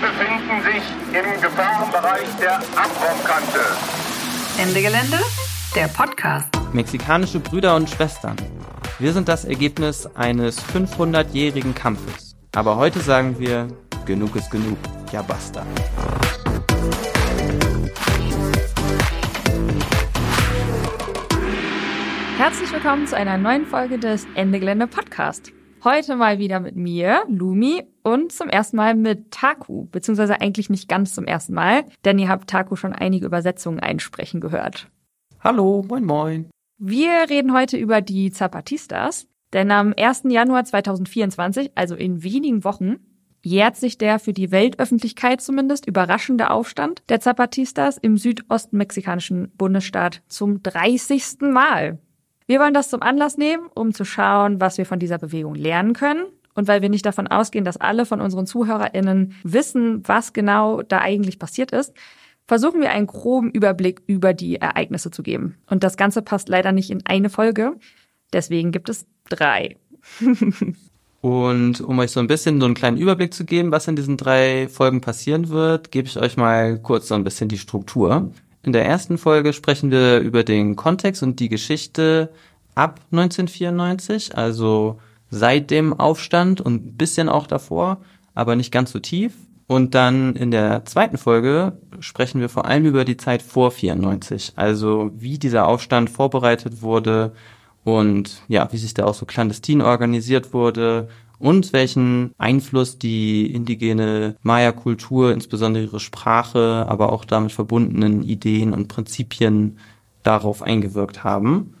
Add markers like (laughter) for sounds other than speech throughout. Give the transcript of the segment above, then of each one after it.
Sie befinden sich im Gefahrenbereich der Abraumkante. Ende Gelände, der Podcast. Mexikanische Brüder und Schwestern. Wir sind das Ergebnis eines 500-jährigen Kampfes. Aber heute sagen wir, genug ist genug. Ja, basta. Herzlich willkommen zu einer neuen Folge des Ende Gelände Podcast. Heute mal wieder mit mir, Lumi, und zum ersten Mal mit Taku, beziehungsweise eigentlich nicht ganz zum ersten Mal, denn ihr habt Taku schon einige Übersetzungen einsprechen gehört. Hallo, moin moin. Wir reden heute über die Zapatistas, denn am 1. Januar 2024, also in wenigen Wochen, jährt sich der für die Weltöffentlichkeit zumindest überraschende Aufstand der Zapatistas im südostmexikanischen Bundesstaat zum 30. Mal. Wir wollen das zum Anlass nehmen, um zu schauen, was wir von dieser Bewegung lernen können. Und weil wir nicht davon ausgehen, dass alle von unseren ZuhörerInnen wissen, was genau da eigentlich passiert ist, versuchen wir einen groben Überblick über die Ereignisse zu geben. Und das Ganze passt leider nicht in eine Folge. Deswegen gibt es drei. (laughs) Und um euch so ein bisschen so einen kleinen Überblick zu geben, was in diesen drei Folgen passieren wird, gebe ich euch mal kurz so ein bisschen die Struktur. In der ersten Folge sprechen wir über den Kontext und die Geschichte ab 1994, also seit dem Aufstand und ein bisschen auch davor, aber nicht ganz so tief. Und dann in der zweiten Folge sprechen wir vor allem über die Zeit vor 94, also wie dieser Aufstand vorbereitet wurde und ja, wie sich da auch so clandestin organisiert wurde und welchen Einfluss die indigene Maya-Kultur, insbesondere ihre Sprache, aber auch damit verbundenen Ideen und Prinzipien darauf eingewirkt haben.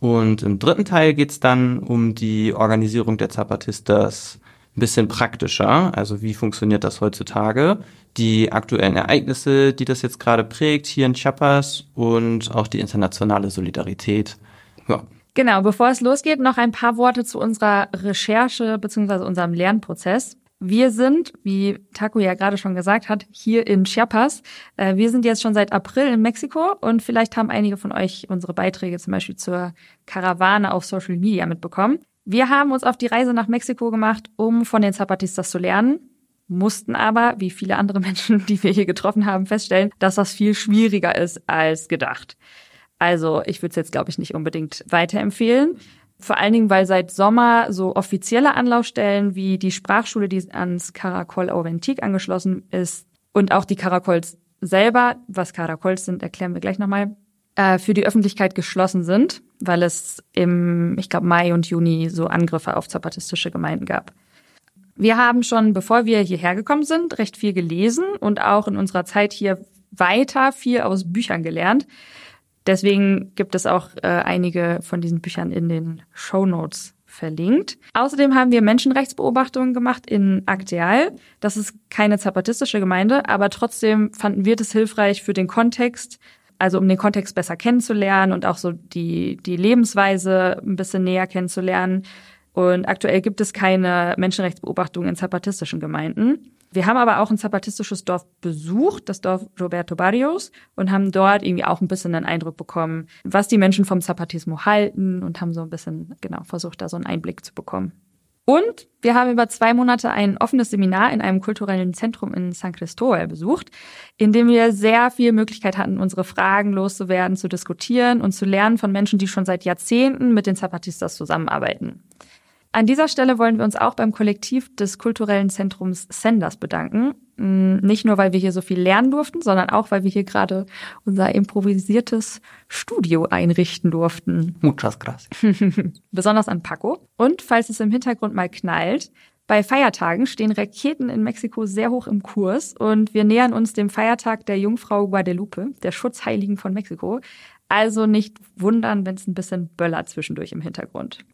Und im dritten Teil geht's dann um die Organisierung der Zapatistas ein bisschen praktischer. Also wie funktioniert das heutzutage? Die aktuellen Ereignisse, die das jetzt gerade prägt, hier in Chiapas und auch die internationale Solidarität. Ja, Genau, bevor es losgeht, noch ein paar Worte zu unserer Recherche bzw. unserem Lernprozess. Wir sind, wie Taku ja gerade schon gesagt hat, hier in Chiapas. Äh, wir sind jetzt schon seit April in Mexiko und vielleicht haben einige von euch unsere Beiträge zum Beispiel zur Karawane auf Social Media mitbekommen. Wir haben uns auf die Reise nach Mexiko gemacht, um von den Zapatistas zu lernen, mussten aber, wie viele andere (laughs) Menschen, die wir hier getroffen haben, feststellen, dass das viel schwieriger ist als gedacht. Also ich würde es jetzt, glaube ich, nicht unbedingt weiterempfehlen. Vor allen Dingen, weil seit Sommer so offizielle Anlaufstellen wie die Sprachschule, die ans Caracol Auventic angeschlossen ist, und auch die Caracols selber, was Caracols sind, erklären wir gleich nochmal, äh, für die Öffentlichkeit geschlossen sind, weil es im, ich glaube, Mai und Juni so Angriffe auf zapatistische Gemeinden gab. Wir haben schon, bevor wir hierher gekommen sind, recht viel gelesen und auch in unserer Zeit hier weiter viel aus Büchern gelernt. Deswegen gibt es auch äh, einige von diesen Büchern in den Show Notes verlinkt. Außerdem haben wir Menschenrechtsbeobachtungen gemacht in Acteal. Das ist keine zapatistische Gemeinde, aber trotzdem fanden wir das hilfreich für den Kontext, also um den Kontext besser kennenzulernen und auch so die, die Lebensweise ein bisschen näher kennenzulernen. Und aktuell gibt es keine Menschenrechtsbeobachtungen in zapatistischen Gemeinden. Wir haben aber auch ein zapatistisches Dorf besucht, das Dorf Roberto Barrios, und haben dort irgendwie auch ein bisschen einen Eindruck bekommen, was die Menschen vom Zapatismo halten und haben so ein bisschen, genau, versucht, da so einen Einblick zu bekommen. Und wir haben über zwei Monate ein offenes Seminar in einem kulturellen Zentrum in San Cristóbal besucht, in dem wir sehr viel Möglichkeit hatten, unsere Fragen loszuwerden, zu diskutieren und zu lernen von Menschen, die schon seit Jahrzehnten mit den Zapatistas zusammenarbeiten. An dieser Stelle wollen wir uns auch beim Kollektiv des kulturellen Zentrums Senders bedanken. Mm, nicht nur, weil wir hier so viel lernen durften, sondern auch, weil wir hier gerade unser improvisiertes Studio einrichten durften. Muchas gracias. (laughs) Besonders an Paco. Und falls es im Hintergrund mal knallt, bei Feiertagen stehen Raketen in Mexiko sehr hoch im Kurs und wir nähern uns dem Feiertag der Jungfrau Guadalupe, der Schutzheiligen von Mexiko. Also nicht wundern, wenn es ein bisschen Böller zwischendurch im Hintergrund.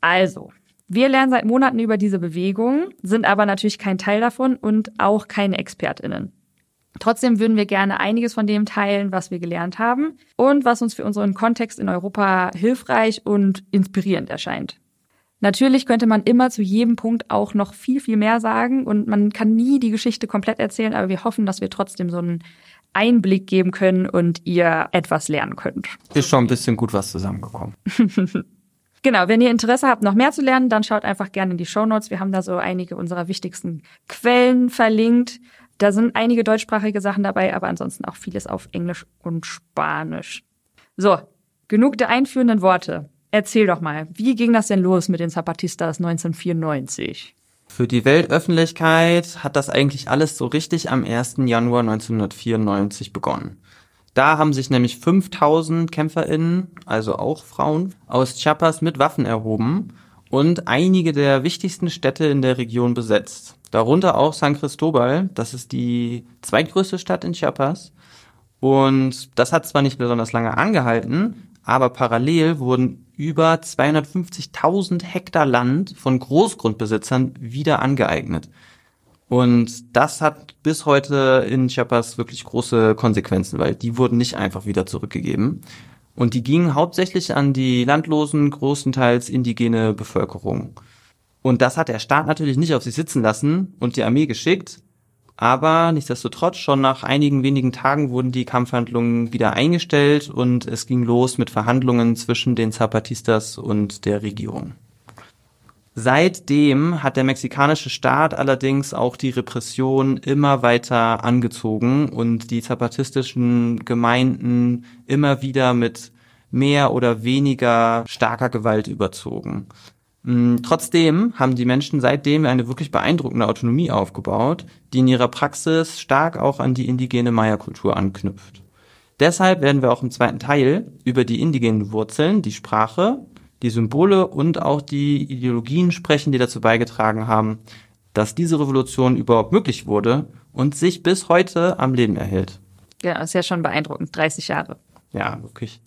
Also, wir lernen seit Monaten über diese Bewegung, sind aber natürlich kein Teil davon und auch keine ExpertInnen. Trotzdem würden wir gerne einiges von dem teilen, was wir gelernt haben und was uns für unseren Kontext in Europa hilfreich und inspirierend erscheint. Natürlich könnte man immer zu jedem Punkt auch noch viel, viel mehr sagen und man kann nie die Geschichte komplett erzählen, aber wir hoffen, dass wir trotzdem so einen Einblick geben können und ihr etwas lernen könnt. Ist schon ein bisschen gut was zusammengekommen. (laughs) Genau, wenn ihr Interesse habt, noch mehr zu lernen, dann schaut einfach gerne in die Show Notes. Wir haben da so einige unserer wichtigsten Quellen verlinkt. Da sind einige deutschsprachige Sachen dabei, aber ansonsten auch vieles auf Englisch und Spanisch. So, genug der einführenden Worte. Erzähl doch mal, wie ging das denn los mit den Zapatistas 1994? Für die Weltöffentlichkeit hat das eigentlich alles so richtig am 1. Januar 1994 begonnen. Da haben sich nämlich 5000 KämpferInnen, also auch Frauen, aus Chiapas mit Waffen erhoben und einige der wichtigsten Städte in der Region besetzt. Darunter auch San Cristobal, das ist die zweitgrößte Stadt in Chiapas. Und das hat zwar nicht besonders lange angehalten, aber parallel wurden über 250.000 Hektar Land von Großgrundbesitzern wieder angeeignet. Und das hat bis heute in Chiapas wirklich große Konsequenzen, weil die wurden nicht einfach wieder zurückgegeben. Und die gingen hauptsächlich an die landlosen, großenteils indigene Bevölkerung. Und das hat der Staat natürlich nicht auf sich sitzen lassen und die Armee geschickt. Aber nichtsdestotrotz, schon nach einigen wenigen Tagen wurden die Kampfhandlungen wieder eingestellt und es ging los mit Verhandlungen zwischen den Zapatistas und der Regierung. Seitdem hat der mexikanische Staat allerdings auch die Repression immer weiter angezogen und die zapatistischen Gemeinden immer wieder mit mehr oder weniger starker Gewalt überzogen. Mm, trotzdem haben die Menschen seitdem eine wirklich beeindruckende Autonomie aufgebaut, die in ihrer Praxis stark auch an die indigene Maya-Kultur anknüpft. Deshalb werden wir auch im zweiten Teil über die indigenen Wurzeln, die Sprache die Symbole und auch die Ideologien sprechen, die dazu beigetragen haben, dass diese Revolution überhaupt möglich wurde und sich bis heute am Leben erhält. Ja, ist ja schon beeindruckend. 30 Jahre. Ja, wirklich.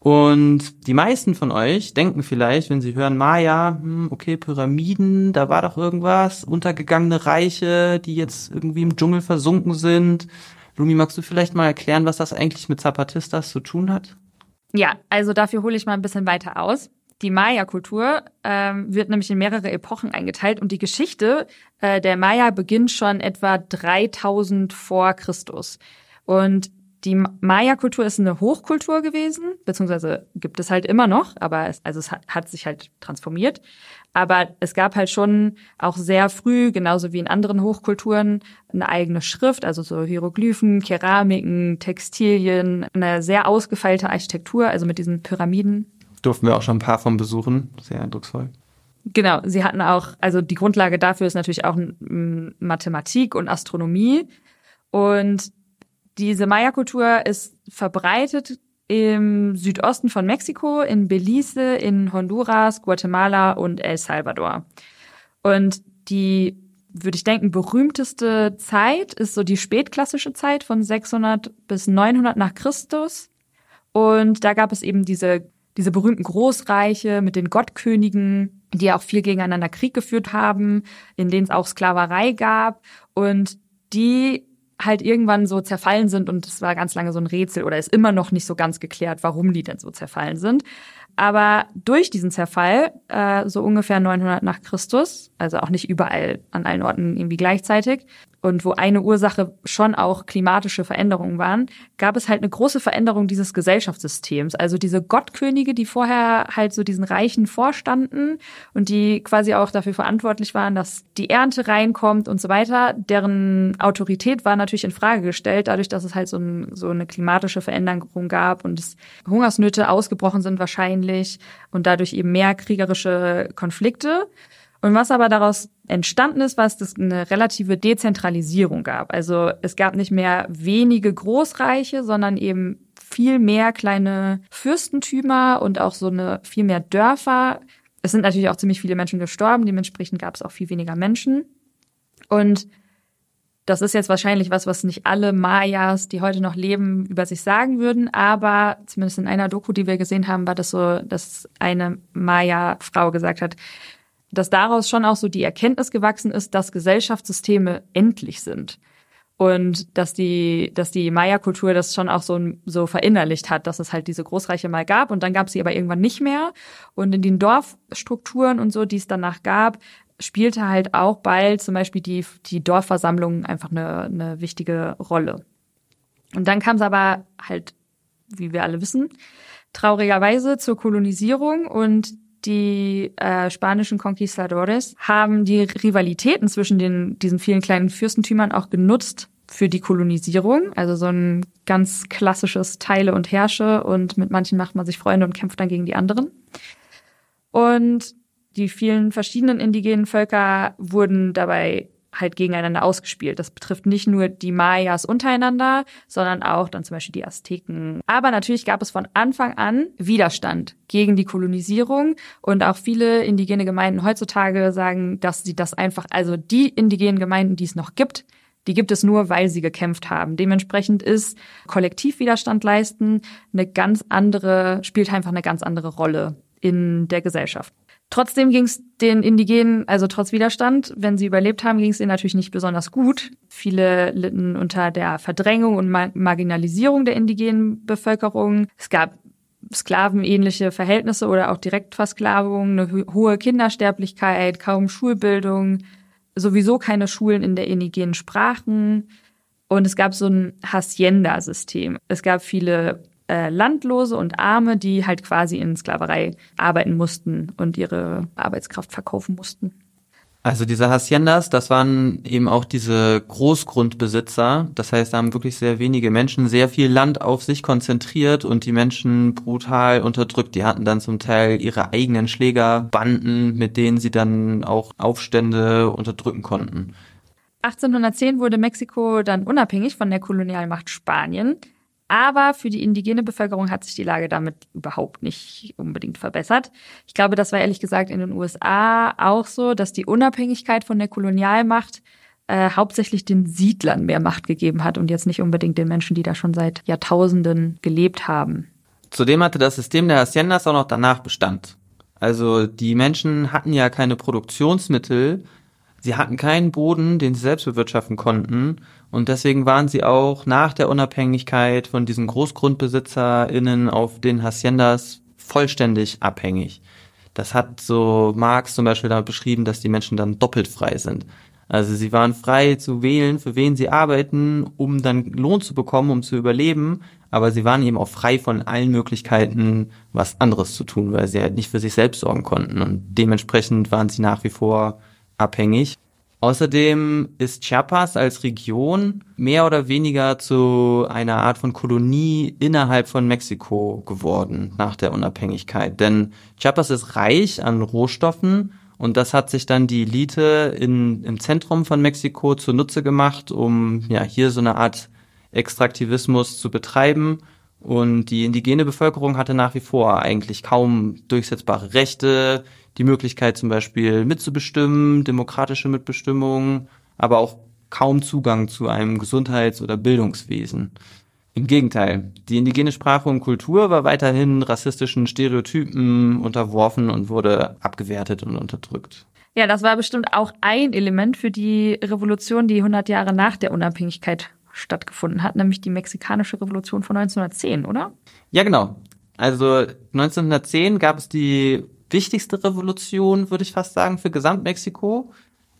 Und die meisten von euch denken vielleicht, wenn sie hören Maya, hm, okay, Pyramiden, da war doch irgendwas, untergegangene Reiche, die jetzt irgendwie im Dschungel versunken sind. Lumi, magst du vielleicht mal erklären, was das eigentlich mit Zapatistas zu tun hat? Ja, also dafür hole ich mal ein bisschen weiter aus. Die Maya-Kultur ähm, wird nämlich in mehrere Epochen eingeteilt und die Geschichte äh, der Maya beginnt schon etwa 3000 vor Christus. Und die Maya-Kultur ist eine Hochkultur gewesen, beziehungsweise gibt es halt immer noch, aber es, also es hat, hat sich halt transformiert. Aber es gab halt schon auch sehr früh, genauso wie in anderen Hochkulturen, eine eigene Schrift, also so Hieroglyphen, Keramiken, Textilien, eine sehr ausgefeilte Architektur, also mit diesen Pyramiden durften wir auch schon ein paar von besuchen. Sehr eindrucksvoll. Genau, sie hatten auch, also die Grundlage dafür ist natürlich auch Mathematik und Astronomie. Und diese Maya-Kultur ist verbreitet im Südosten von Mexiko, in Belize, in Honduras, Guatemala und El Salvador. Und die, würde ich denken, berühmteste Zeit ist so die spätklassische Zeit von 600 bis 900 nach Christus. Und da gab es eben diese diese berühmten Großreiche mit den Gottkönigen, die ja auch viel gegeneinander Krieg geführt haben, in denen es auch Sklaverei gab und die halt irgendwann so zerfallen sind und es war ganz lange so ein Rätsel oder ist immer noch nicht so ganz geklärt, warum die denn so zerfallen sind. Aber durch diesen Zerfall, äh, so ungefähr 900 nach Christus, also auch nicht überall an allen Orten irgendwie gleichzeitig, und wo eine Ursache schon auch klimatische Veränderungen waren, gab es halt eine große Veränderung dieses Gesellschaftssystems. Also diese Gottkönige, die vorher halt so diesen Reichen vorstanden und die quasi auch dafür verantwortlich waren, dass die Ernte reinkommt und so weiter, deren Autorität war natürlich in Frage gestellt, dadurch, dass es halt so, ein, so eine klimatische Veränderung gab und es Hungersnöte ausgebrochen sind wahrscheinlich und dadurch eben mehr kriegerische Konflikte. Und was aber daraus entstanden ist, war, dass es eine relative Dezentralisierung gab. Also es gab nicht mehr wenige Großreiche, sondern eben viel mehr kleine Fürstentümer und auch so eine viel mehr Dörfer. Es sind natürlich auch ziemlich viele Menschen gestorben, dementsprechend gab es auch viel weniger Menschen. Und das ist jetzt wahrscheinlich was, was nicht alle Mayas, die heute noch leben, über sich sagen würden. Aber zumindest in einer Doku, die wir gesehen haben, war das so, dass eine Maya-Frau gesagt hat, dass daraus schon auch so die Erkenntnis gewachsen ist, dass Gesellschaftssysteme endlich sind. Und dass die, dass die Maya-Kultur das schon auch so, so verinnerlicht hat, dass es halt diese Großreiche mal gab und dann gab es sie aber irgendwann nicht mehr. Und in den Dorfstrukturen und so, die es danach gab, spielte halt auch bald zum Beispiel die, die Dorfversammlung einfach eine, eine wichtige Rolle. Und dann kam es aber halt, wie wir alle wissen, traurigerweise zur Kolonisierung und die äh, spanischen Conquistadores haben die Rivalitäten zwischen den, diesen vielen kleinen Fürstentümern auch genutzt für die Kolonisierung. Also so ein ganz klassisches Teile und Herrsche und mit manchen macht man sich Freunde und kämpft dann gegen die anderen. Und die vielen verschiedenen indigenen Völker wurden dabei halt gegeneinander ausgespielt. Das betrifft nicht nur die Mayas untereinander, sondern auch dann zum Beispiel die Azteken. Aber natürlich gab es von Anfang an Widerstand gegen die Kolonisierung und auch viele indigene Gemeinden heutzutage sagen, dass sie das einfach, also die indigenen Gemeinden, die es noch gibt, die gibt es nur, weil sie gekämpft haben. Dementsprechend ist Kollektivwiderstand leisten eine ganz andere, spielt einfach eine ganz andere Rolle in der Gesellschaft. Trotzdem ging es den Indigenen, also trotz Widerstand, wenn sie überlebt haben, ging es ihnen natürlich nicht besonders gut. Viele litten unter der Verdrängung und Mar Marginalisierung der indigenen Bevölkerung. Es gab sklavenähnliche Verhältnisse oder auch Direktversklavung, eine hohe Kindersterblichkeit, kaum Schulbildung, sowieso keine Schulen in der indigenen Sprachen. Und es gab so ein Hacienda-System. Es gab viele äh, Landlose und Arme, die halt quasi in Sklaverei arbeiten mussten und ihre Arbeitskraft verkaufen mussten. Also diese Haciendas, das waren eben auch diese Großgrundbesitzer. Das heißt, da haben wirklich sehr wenige Menschen sehr viel Land auf sich konzentriert und die Menschen brutal unterdrückt. Die hatten dann zum Teil ihre eigenen Schlägerbanden, mit denen sie dann auch Aufstände unterdrücken konnten. 1810 wurde Mexiko dann unabhängig von der Kolonialmacht Spanien. Aber für die indigene Bevölkerung hat sich die Lage damit überhaupt nicht unbedingt verbessert. Ich glaube, das war ehrlich gesagt in den USA auch so, dass die Unabhängigkeit von der Kolonialmacht äh, hauptsächlich den Siedlern mehr Macht gegeben hat und jetzt nicht unbedingt den Menschen, die da schon seit Jahrtausenden gelebt haben. Zudem hatte das System der Haciendas auch noch danach Bestand. Also die Menschen hatten ja keine Produktionsmittel, sie hatten keinen Boden, den sie selbst bewirtschaften konnten und deswegen waren sie auch nach der Unabhängigkeit von diesen GroßgrundbesitzerInnen auf den Haciendas vollständig abhängig. Das hat so Marx zum Beispiel damit beschrieben, dass die Menschen dann doppelt frei sind. Also sie waren frei zu wählen, für wen sie arbeiten, um dann Lohn zu bekommen, um zu überleben, aber sie waren eben auch frei von allen Möglichkeiten, was anderes zu tun, weil sie halt nicht für sich selbst sorgen konnten. Und dementsprechend waren sie nach wie vor abhängig. Außerdem ist Chiapas als Region mehr oder weniger zu einer Art von Kolonie innerhalb von Mexiko geworden nach der Unabhängigkeit. Denn Chiapas ist reich an Rohstoffen und das hat sich dann die Elite in, im Zentrum von Mexiko zunutze gemacht, um ja hier so eine Art Extraktivismus zu betreiben. Und die indigene Bevölkerung hatte nach wie vor eigentlich kaum durchsetzbare Rechte, die Möglichkeit zum Beispiel mitzubestimmen, demokratische Mitbestimmung, aber auch kaum Zugang zu einem Gesundheits- oder Bildungswesen. Im Gegenteil, die indigene Sprache und Kultur war weiterhin rassistischen Stereotypen unterworfen und wurde abgewertet und unterdrückt. Ja, das war bestimmt auch ein Element für die Revolution, die 100 Jahre nach der Unabhängigkeit stattgefunden hat, nämlich die mexikanische Revolution von 1910, oder? Ja, genau. Also 1910 gab es die wichtigste Revolution, würde ich fast sagen, für Gesamtmexiko.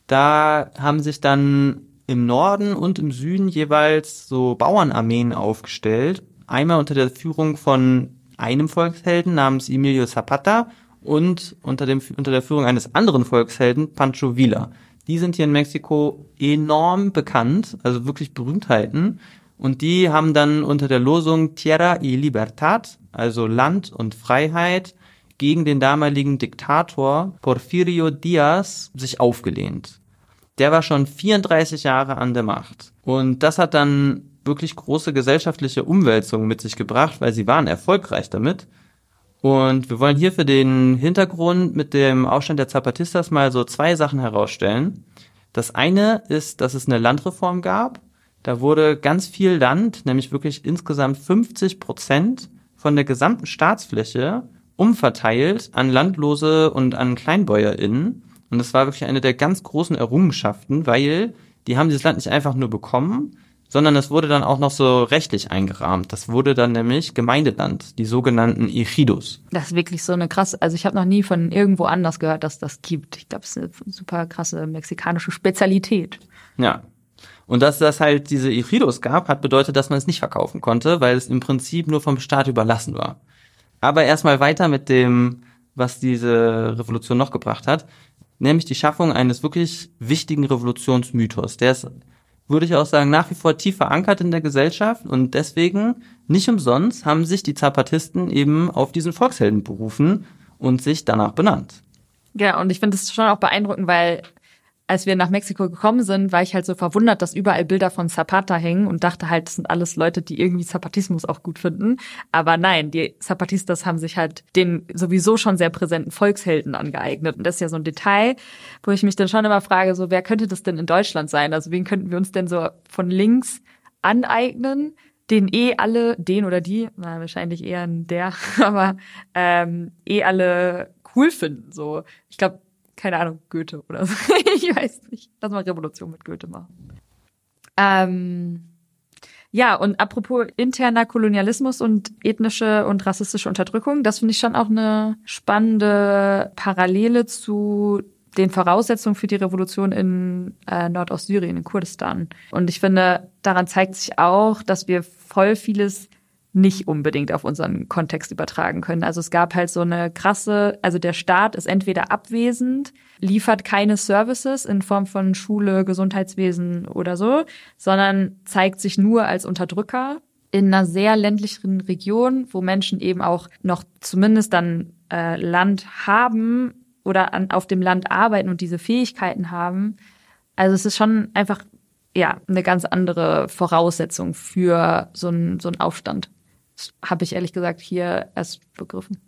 Da haben sich dann im Norden und im Süden jeweils so Bauernarmeen aufgestellt. Einmal unter der Führung von einem Volkshelden namens Emilio Zapata und unter, dem, unter der Führung eines anderen Volkshelden, Pancho Villa. Die sind hier in Mexiko enorm bekannt, also wirklich Berühmtheiten. Und die haben dann unter der Losung Tierra y Libertad, also Land und Freiheit, gegen den damaligen Diktator Porfirio Diaz sich aufgelehnt. Der war schon 34 Jahre an der Macht. Und das hat dann wirklich große gesellschaftliche Umwälzungen mit sich gebracht, weil sie waren erfolgreich damit. Und wir wollen hier für den Hintergrund mit dem Aufstand der Zapatistas mal so zwei Sachen herausstellen. Das eine ist, dass es eine Landreform gab. Da wurde ganz viel Land, nämlich wirklich insgesamt 50 Prozent von der gesamten Staatsfläche umverteilt an Landlose und an KleinbäuerInnen. Und das war wirklich eine der ganz großen Errungenschaften, weil die haben dieses Land nicht einfach nur bekommen, sondern es wurde dann auch noch so rechtlich eingerahmt. Das wurde dann nämlich Gemeindeland, die sogenannten Ejidos. Das ist wirklich so eine krasse, also ich habe noch nie von irgendwo anders gehört, dass das gibt. Ich glaube, es ist eine super krasse mexikanische Spezialität. Ja. Und dass das halt diese Ejidos gab, hat bedeutet, dass man es nicht verkaufen konnte, weil es im Prinzip nur vom Staat überlassen war. Aber erstmal weiter mit dem was diese Revolution noch gebracht hat, nämlich die Schaffung eines wirklich wichtigen Revolutionsmythos. Der ist, würde ich auch sagen, nach wie vor tief verankert in der Gesellschaft und deswegen nicht umsonst haben sich die Zapatisten eben auf diesen Volkshelden berufen und sich danach benannt. Ja, und ich finde es schon auch beeindruckend, weil als wir nach Mexiko gekommen sind, war ich halt so verwundert, dass überall Bilder von Zapata hängen und dachte halt, das sind alles Leute, die irgendwie Zapatismus auch gut finden. Aber nein, die Zapatistas haben sich halt den sowieso schon sehr präsenten Volkshelden angeeignet. Und das ist ja so ein Detail, wo ich mich dann schon immer frage, so wer könnte das denn in Deutschland sein? Also wen könnten wir uns denn so von links aneignen? den eh alle, den oder die, na, wahrscheinlich eher der, (laughs) aber ähm, eh alle cool finden. So, ich glaube, keine Ahnung, Goethe oder so. (laughs) ich weiß nicht. Lass mal Revolution mit Goethe machen. Ähm, ja, und apropos interner Kolonialismus und ethnische und rassistische Unterdrückung, das finde ich schon auch eine spannende Parallele zu den Voraussetzungen für die Revolution in äh, Nordostsyrien, in Kurdistan. Und ich finde, daran zeigt sich auch, dass wir voll vieles nicht unbedingt auf unseren Kontext übertragen können. Also es gab halt so eine krasse, also der Staat ist entweder abwesend, liefert keine Services in Form von Schule, Gesundheitswesen oder so, sondern zeigt sich nur als Unterdrücker in einer sehr ländlichen Region, wo Menschen eben auch noch zumindest dann äh, Land haben oder an, auf dem Land arbeiten und diese Fähigkeiten haben. Also es ist schon einfach ja eine ganz andere Voraussetzung für so einen so einen Aufstand habe ich ehrlich gesagt hier erst begriffen.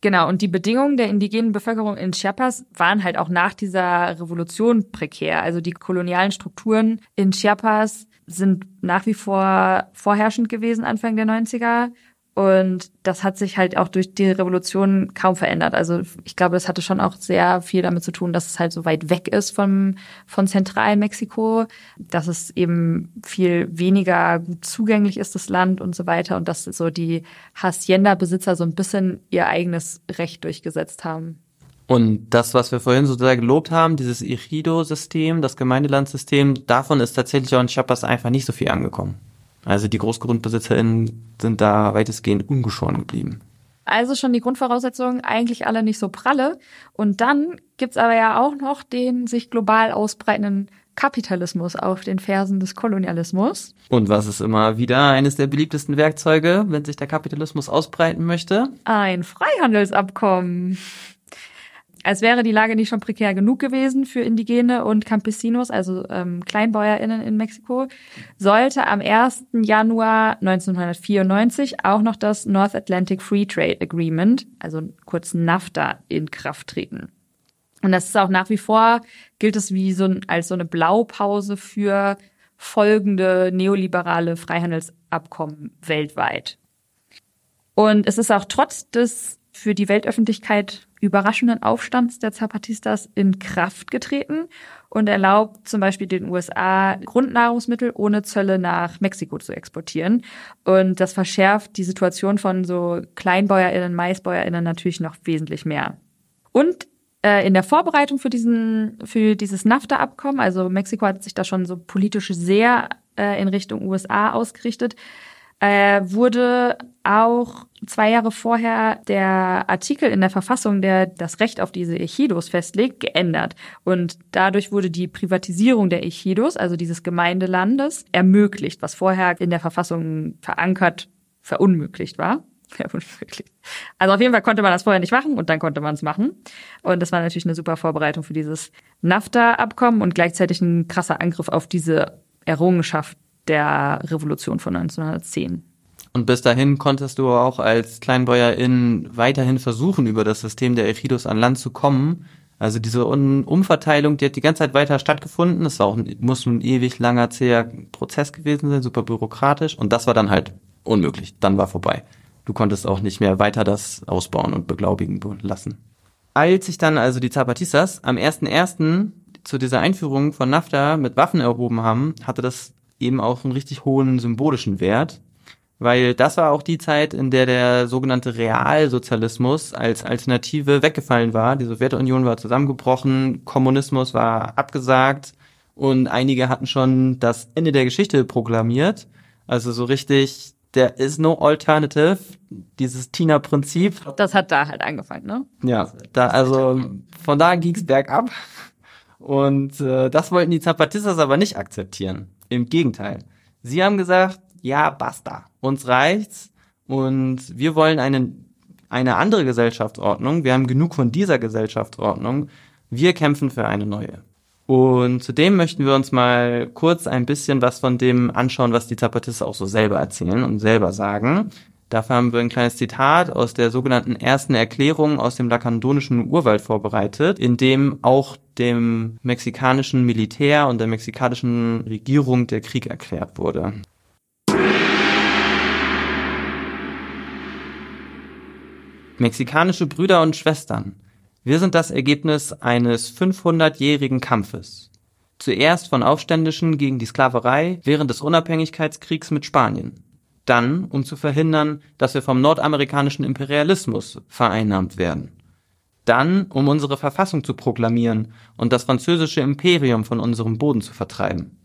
Genau, und die Bedingungen der indigenen Bevölkerung in Chiapas waren halt auch nach dieser Revolution prekär. Also die kolonialen Strukturen in Chiapas sind nach wie vor vorherrschend gewesen Anfang der 90er und das hat sich halt auch durch die Revolution kaum verändert. Also ich glaube, das hatte schon auch sehr viel damit zu tun, dass es halt so weit weg ist vom, von Zentralmexiko, dass es eben viel weniger gut zugänglich ist, das Land und so weiter. Und dass so die Hacienda-Besitzer so ein bisschen ihr eigenes Recht durchgesetzt haben. Und das, was wir vorhin sozusagen gelobt haben, dieses Ejido-System, das Gemeindelandsystem, davon ist tatsächlich auch in Chiapas einfach nicht so viel angekommen. Also die GroßgrundbesitzerInnen sind da weitestgehend ungeschoren geblieben. Also schon die Grundvoraussetzungen eigentlich alle nicht so pralle. Und dann gibt's aber ja auch noch den sich global ausbreitenden Kapitalismus auf den Fersen des Kolonialismus. Und was ist immer wieder eines der beliebtesten Werkzeuge, wenn sich der Kapitalismus ausbreiten möchte? Ein Freihandelsabkommen als wäre die Lage nicht schon prekär genug gewesen für Indigene und Campesinos, also ähm, KleinbäuerInnen in Mexiko, sollte am 1. Januar 1994 auch noch das North Atlantic Free Trade Agreement, also kurz NAFTA, in Kraft treten. Und das ist auch nach wie vor, gilt es wie so als so eine Blaupause für folgende neoliberale Freihandelsabkommen weltweit. Und es ist auch trotz des für die Weltöffentlichkeit überraschenden Aufstands der Zapatistas in Kraft getreten und erlaubt zum Beispiel den USA Grundnahrungsmittel ohne Zölle nach Mexiko zu exportieren. Und das verschärft die Situation von so KleinbäuerInnen, MaisbäuerInnen natürlich noch wesentlich mehr. Und äh, in der Vorbereitung für diesen, für dieses NAFTA-Abkommen, also Mexiko hat sich da schon so politisch sehr äh, in Richtung USA ausgerichtet, äh, wurde auch zwei Jahre vorher der Artikel in der Verfassung, der das Recht auf diese Ejidos festlegt, geändert. Und dadurch wurde die Privatisierung der Ejidos, also dieses Gemeindelandes, ermöglicht, was vorher in der Verfassung verankert verunmöglicht war. (laughs) Verunmöglicht. Also auf jeden Fall konnte man das vorher nicht machen und dann konnte man es machen. Und das war natürlich eine super Vorbereitung für dieses NAFTA-Abkommen und gleichzeitig ein krasser Angriff auf diese Errungenschaft der Revolution von 1910. Und bis dahin konntest du auch als Kleinbäuerin weiterhin versuchen, über das System der Ejidos an Land zu kommen. Also diese Umverteilung, die hat die ganze Zeit weiter stattgefunden. Das war auch ein, muss ein ewig langer, zäher Prozess gewesen sein, super byrokratisch. Und das war dann halt unmöglich. Dann war vorbei. Du konntest auch nicht mehr weiter das ausbauen und beglaubigen lassen. Als sich dann also die Zapatistas am 1.1. zu dieser Einführung von NAFTA mit Waffen erhoben haben, hatte das eben auch einen richtig hohen symbolischen Wert weil das war auch die Zeit, in der der sogenannte Realsozialismus als Alternative weggefallen war. Die Sowjetunion war zusammengebrochen, Kommunismus war abgesagt und einige hatten schon das Ende der Geschichte proklamiert. Also so richtig there is no alternative, dieses Tina-Prinzip. Das hat da halt angefangen, ne? Ja, da, also von da ging's bergab. Und äh, das wollten die Zapatistas aber nicht akzeptieren. Im Gegenteil. Sie haben gesagt, ja, basta. Uns reicht's. Und wir wollen eine, eine andere Gesellschaftsordnung. Wir haben genug von dieser Gesellschaftsordnung. Wir kämpfen für eine neue. Und zudem möchten wir uns mal kurz ein bisschen was von dem anschauen, was die Zapatistas auch so selber erzählen und selber sagen. Dafür haben wir ein kleines Zitat aus der sogenannten ersten Erklärung aus dem lakandonischen Urwald vorbereitet, in dem auch dem mexikanischen Militär und der mexikanischen Regierung der Krieg erklärt wurde. Mexikanische Brüder und Schwestern, wir sind das Ergebnis eines 500-jährigen Kampfes. Zuerst von Aufständischen gegen die Sklaverei während des Unabhängigkeitskriegs mit Spanien. Dann, um zu verhindern, dass wir vom nordamerikanischen Imperialismus vereinnahmt werden. Dann, um unsere Verfassung zu proklamieren und das französische Imperium von unserem Boden zu vertreiben.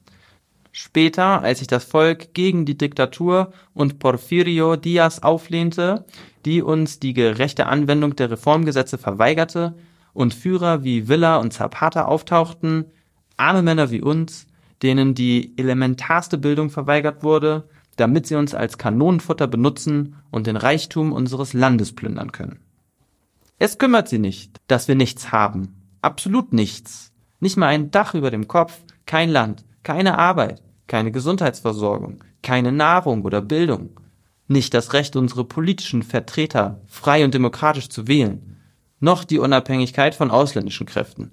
Später, als sich das Volk gegen die Diktatur und Porfirio Diaz auflehnte, die uns die gerechte Anwendung der Reformgesetze verweigerte und Führer wie Villa und Zapata auftauchten, arme Männer wie uns, denen die elementarste Bildung verweigert wurde, damit sie uns als Kanonenfutter benutzen und den Reichtum unseres Landes plündern können. Es kümmert sie nicht, dass wir nichts haben. Absolut nichts. Nicht mal ein Dach über dem Kopf, kein Land, keine Arbeit, keine Gesundheitsversorgung, keine Nahrung oder Bildung, nicht das Recht, unsere politischen Vertreter frei und demokratisch zu wählen, noch die Unabhängigkeit von ausländischen Kräften.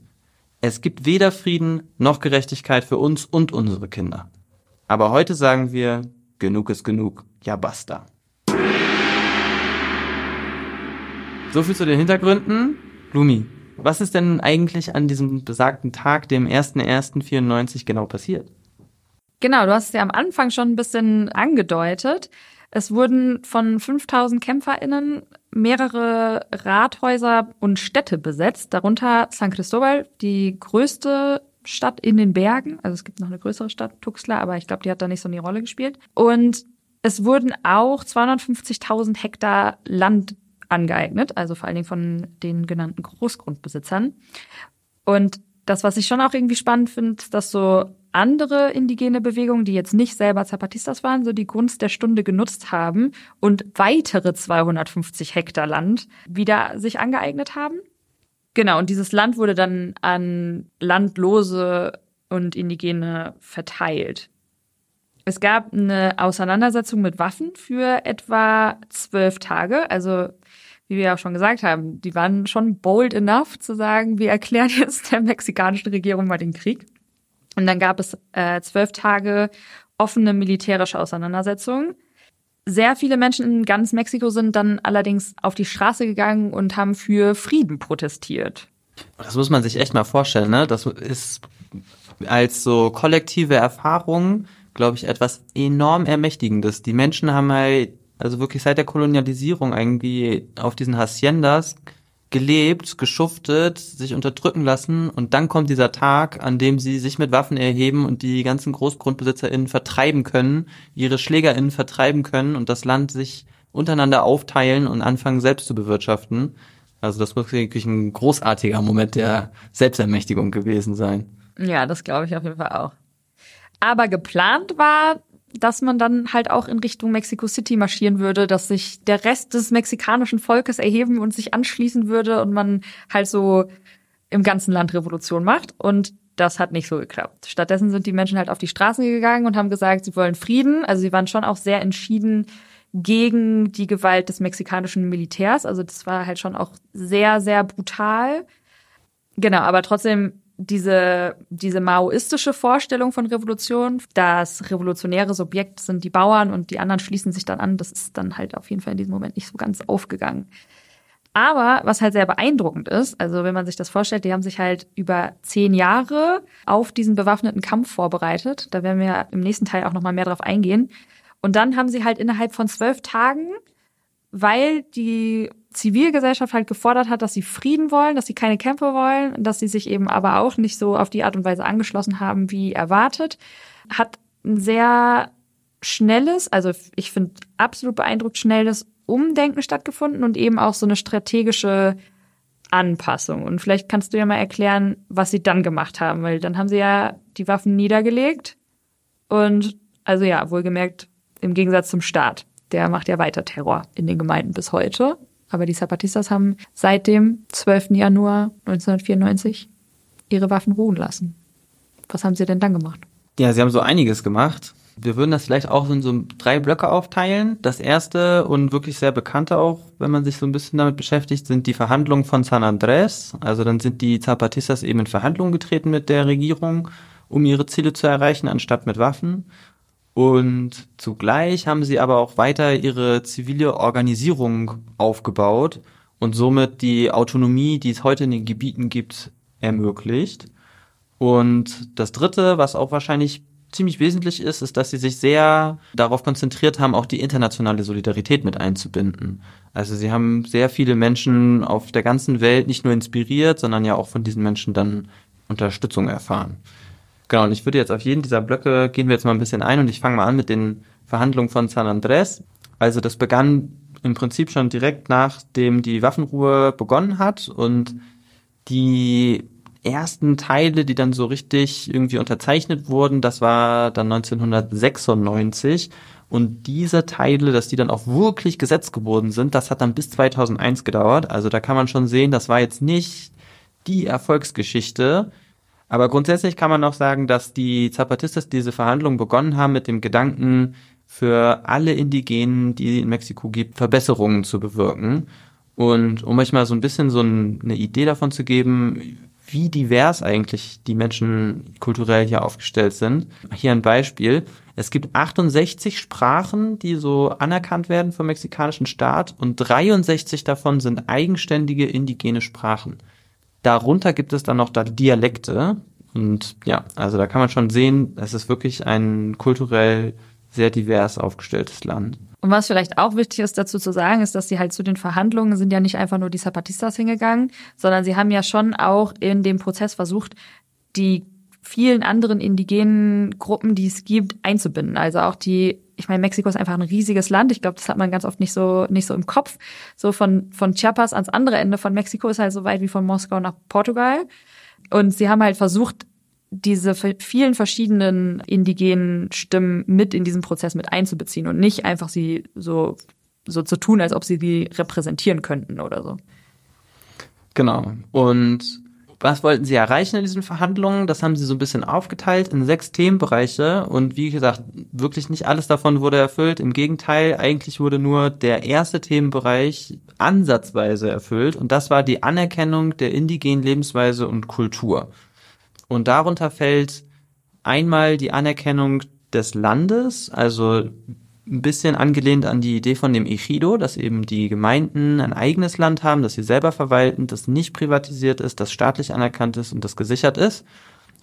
Es gibt weder Frieden noch Gerechtigkeit für uns und unsere Kinder. Aber heute sagen wir, genug ist genug, ja basta. So viel zu den Hintergründen. Lumi, was ist denn eigentlich an diesem besagten Tag, dem 1.1.94 genau passiert? Genau, du hast es ja am Anfang schon ein bisschen angedeutet. Es wurden von 5000 KämpferInnen mehrere Rathäuser und Städte besetzt, darunter San Cristobal, die größte Stadt in den Bergen. Also es gibt noch eine größere Stadt, Tuxtla, aber ich glaube, die hat da nicht so eine Rolle gespielt. Und es wurden auch 250.000 Hektar Land angeeignet, also vor allen Dingen von den genannten Großgrundbesitzern. Und das, was ich schon auch irgendwie spannend finde, dass so andere indigene Bewegungen, die jetzt nicht selber Zapatistas waren, so die Gunst der Stunde genutzt haben und weitere 250 Hektar Land wieder sich angeeignet haben. Genau, und dieses Land wurde dann an Landlose und Indigene verteilt. Es gab eine Auseinandersetzung mit Waffen für etwa zwölf Tage. Also, wie wir auch schon gesagt haben, die waren schon bold enough zu sagen, wir erklären (laughs) jetzt der mexikanischen Regierung mal den Krieg. Und dann gab es äh, zwölf Tage offene militärische Auseinandersetzungen. Sehr viele Menschen in ganz Mexiko sind dann allerdings auf die Straße gegangen und haben für Frieden protestiert. Das muss man sich echt mal vorstellen, ne? Das ist als so kollektive Erfahrung, glaube ich, etwas enorm Ermächtigendes. Die Menschen haben halt, also wirklich seit der Kolonialisierung irgendwie auf diesen Haciendas gelebt, geschuftet, sich unterdrücken lassen und dann kommt dieser Tag, an dem sie sich mit Waffen erheben und die ganzen GroßgrundbesitzerInnen vertreiben können, ihre SchlägerInnen vertreiben können und das Land sich untereinander aufteilen und anfangen selbst zu bewirtschaften. Also das muss wirklich ein großartiger Moment der Selbstermächtigung gewesen sein. Ja, das glaube ich auf jeden Fall auch. Aber geplant war dass man dann halt auch in Richtung Mexico City marschieren würde, dass sich der Rest des mexikanischen Volkes erheben und sich anschließen würde und man halt so im ganzen Land Revolution macht. Und das hat nicht so geklappt. Stattdessen sind die Menschen halt auf die Straßen gegangen und haben gesagt, sie wollen Frieden. Also sie waren schon auch sehr entschieden gegen die Gewalt des mexikanischen Militärs. Also das war halt schon auch sehr, sehr brutal. Genau, aber trotzdem diese, diese maoistische Vorstellung von Revolution, das revolutionäre Subjekt sind die Bauern und die anderen schließen sich dann an, das ist dann halt auf jeden Fall in diesem Moment nicht so ganz aufgegangen. Aber was halt sehr beeindruckend ist, also wenn man sich das vorstellt, die haben sich halt über zehn Jahre auf diesen bewaffneten Kampf vorbereitet. Da werden wir im nächsten Teil auch nochmal mehr drauf eingehen. Und dann haben sie halt innerhalb von zwölf Tagen, weil die Zivilgesellschaft halt gefordert hat, dass sie Frieden wollen, dass sie keine Kämpfe wollen, dass sie sich eben aber auch nicht so auf die Art und Weise angeschlossen haben, wie erwartet, hat ein sehr schnelles, also ich finde absolut beeindruckt schnelles Umdenken stattgefunden und eben auch so eine strategische Anpassung. Und vielleicht kannst du ja mal erklären, was sie dann gemacht haben, weil dann haben sie ja die Waffen niedergelegt und also ja, wohlgemerkt im Gegensatz zum Staat. Der macht ja weiter Terror in den Gemeinden bis heute. Aber die Zapatistas haben seit dem 12. Januar 1994 ihre Waffen ruhen lassen. Was haben sie denn dann gemacht? Ja, sie haben so einiges gemacht. Wir würden das vielleicht auch in so drei Blöcke aufteilen. Das erste und wirklich sehr bekannte auch, wenn man sich so ein bisschen damit beschäftigt, sind die Verhandlungen von San Andrés. Also dann sind die Zapatistas eben in Verhandlungen getreten mit der Regierung, um ihre Ziele zu erreichen, anstatt mit Waffen. Und zugleich haben sie aber auch weiter ihre zivile Organisierung aufgebaut und somit die Autonomie, die es heute in den Gebieten gibt, ermöglicht. Und das Dritte, was auch wahrscheinlich ziemlich wesentlich ist, ist, dass sie sich sehr darauf konzentriert haben, auch die internationale Solidarität mit einzubinden. Also sie haben sehr viele Menschen auf der ganzen Welt nicht nur inspiriert, sondern ja auch von diesen Menschen dann Unterstützung erfahren. Genau, und ich würde jetzt auf jeden dieser Blöcke gehen wir jetzt mal ein bisschen ein und ich fange mal an mit den Verhandlungen von San Andrés. Also das begann im Prinzip schon direkt nachdem die Waffenruhe begonnen hat und die ersten Teile, die dann so richtig irgendwie unterzeichnet wurden, das war dann 1996 und diese Teile, dass die dann auch wirklich Gesetz geworden sind, das hat dann bis 2001 gedauert. Also da kann man schon sehen, das war jetzt nicht die Erfolgsgeschichte, aber grundsätzlich kann man auch sagen, dass die Zapatistas diese Verhandlungen begonnen haben mit dem Gedanken, für alle Indigenen, die in Mexiko gibt, Verbesserungen zu bewirken. Und um euch mal so ein bisschen so eine Idee davon zu geben, wie divers eigentlich die Menschen kulturell hier aufgestellt sind. Hier ein Beispiel. Es gibt 68 Sprachen, die so anerkannt werden vom mexikanischen Staat und 63 davon sind eigenständige indigene Sprachen. Darunter gibt es dann noch da Dialekte. Und ja, also da kann man schon sehen, es ist wirklich ein kulturell sehr divers aufgestelltes Land. Und was vielleicht auch wichtig ist dazu zu sagen, ist, dass sie halt zu den Verhandlungen sind ja nicht einfach nur die Zapatistas hingegangen, sondern sie haben ja schon auch in dem Prozess versucht, die vielen anderen indigenen Gruppen, die es gibt, einzubinden. Also auch die, ich meine, Mexiko ist einfach ein riesiges Land. Ich glaube, das hat man ganz oft nicht so nicht so im Kopf. So von von Chiapas ans andere Ende von Mexiko ist halt so weit wie von Moskau nach Portugal. Und sie haben halt versucht, diese vielen verschiedenen indigenen Stimmen mit in diesen Prozess mit einzubeziehen und nicht einfach sie so so zu tun, als ob sie die repräsentieren könnten oder so. Genau. Und was wollten sie erreichen in diesen Verhandlungen? Das haben sie so ein bisschen aufgeteilt in sechs Themenbereiche und wie gesagt, wirklich nicht alles davon wurde erfüllt. Im Gegenteil, eigentlich wurde nur der erste Themenbereich ansatzweise erfüllt und das war die Anerkennung der indigenen Lebensweise und Kultur. Und darunter fällt einmal die Anerkennung des Landes, also ein bisschen angelehnt an die Idee von dem Ejido, dass eben die Gemeinden ein eigenes Land haben, das sie selber verwalten, das nicht privatisiert ist, das staatlich anerkannt ist und das gesichert ist.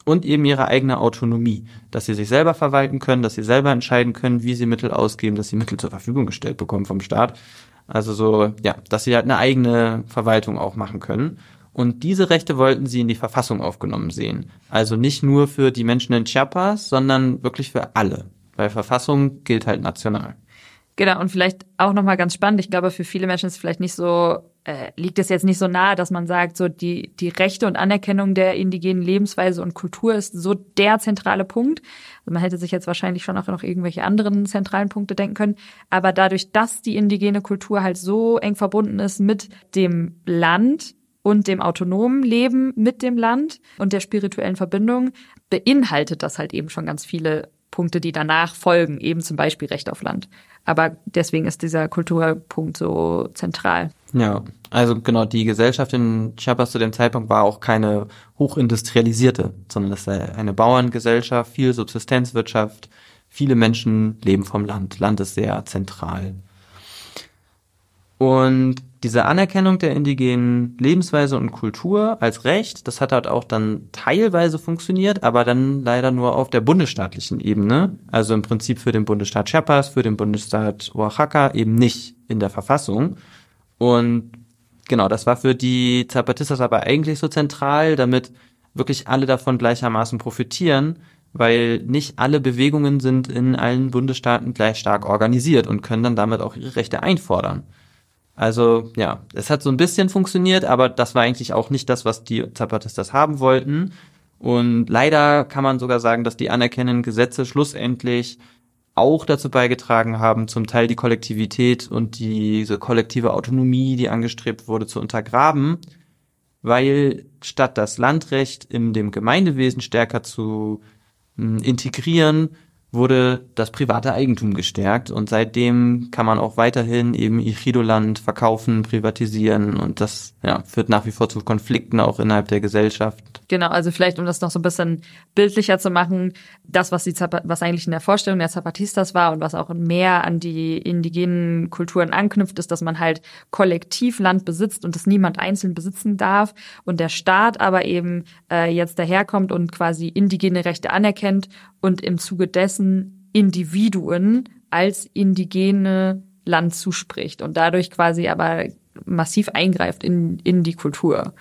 Und eben ihre eigene Autonomie, dass sie sich selber verwalten können, dass sie selber entscheiden können, wie sie Mittel ausgeben, dass sie Mittel zur Verfügung gestellt bekommen vom Staat. Also so, ja, dass sie halt eine eigene Verwaltung auch machen können. Und diese Rechte wollten sie in die Verfassung aufgenommen sehen. Also nicht nur für die Menschen in Chiapas, sondern wirklich für alle. Weil Verfassung gilt halt national. Genau, und vielleicht auch nochmal ganz spannend, ich glaube, für viele Menschen ist vielleicht nicht so, äh, liegt es jetzt nicht so nahe, dass man sagt, so die, die Rechte und Anerkennung der indigenen Lebensweise und Kultur ist so der zentrale Punkt. Also man hätte sich jetzt wahrscheinlich schon auch noch irgendwelche anderen zentralen Punkte denken können. Aber dadurch, dass die indigene Kultur halt so eng verbunden ist mit dem Land, und dem autonomen Leben mit dem Land und der spirituellen Verbindung beinhaltet das halt eben schon ganz viele Punkte, die danach folgen, eben zum Beispiel Recht auf Land. Aber deswegen ist dieser Kulturpunkt so zentral. Ja, also genau, die Gesellschaft in Chiapas zu dem Zeitpunkt war auch keine hochindustrialisierte, sondern das ist eine Bauerngesellschaft, viel Subsistenzwirtschaft, viele Menschen leben vom Land. Land ist sehr zentral. Und diese Anerkennung der indigenen Lebensweise und Kultur als Recht, das hat halt auch dann teilweise funktioniert, aber dann leider nur auf der bundesstaatlichen Ebene. Also im Prinzip für den Bundesstaat Chiapas, für den Bundesstaat Oaxaca eben nicht in der Verfassung. Und genau, das war für die Zapatistas aber eigentlich so zentral, damit wirklich alle davon gleichermaßen profitieren, weil nicht alle Bewegungen sind in allen Bundesstaaten gleich stark organisiert und können dann damit auch ihre Rechte einfordern. Also ja, es hat so ein bisschen funktioniert, aber das war eigentlich auch nicht das, was die Zapatistas haben wollten. Und leider kann man sogar sagen, dass die anerkennenden Gesetze schlussendlich auch dazu beigetragen haben, zum Teil die Kollektivität und diese kollektive Autonomie, die angestrebt wurde, zu untergraben, weil statt das Landrecht in dem Gemeindewesen stärker zu hm, integrieren, wurde das private Eigentum gestärkt und seitdem kann man auch weiterhin eben Ichidoland verkaufen, privatisieren und das ja, führt nach wie vor zu Konflikten auch innerhalb der Gesellschaft. Genau, also vielleicht um das noch so ein bisschen bildlicher zu machen, das was die Zap was eigentlich in der Vorstellung der Zapatistas war und was auch mehr an die indigenen Kulturen anknüpft, ist, dass man halt kollektiv Land besitzt und es niemand einzeln besitzen darf und der Staat aber eben äh, jetzt daherkommt und quasi indigene Rechte anerkennt und im Zuge dessen Individuen als indigene Land zuspricht und dadurch quasi aber massiv eingreift in, in die Kultur.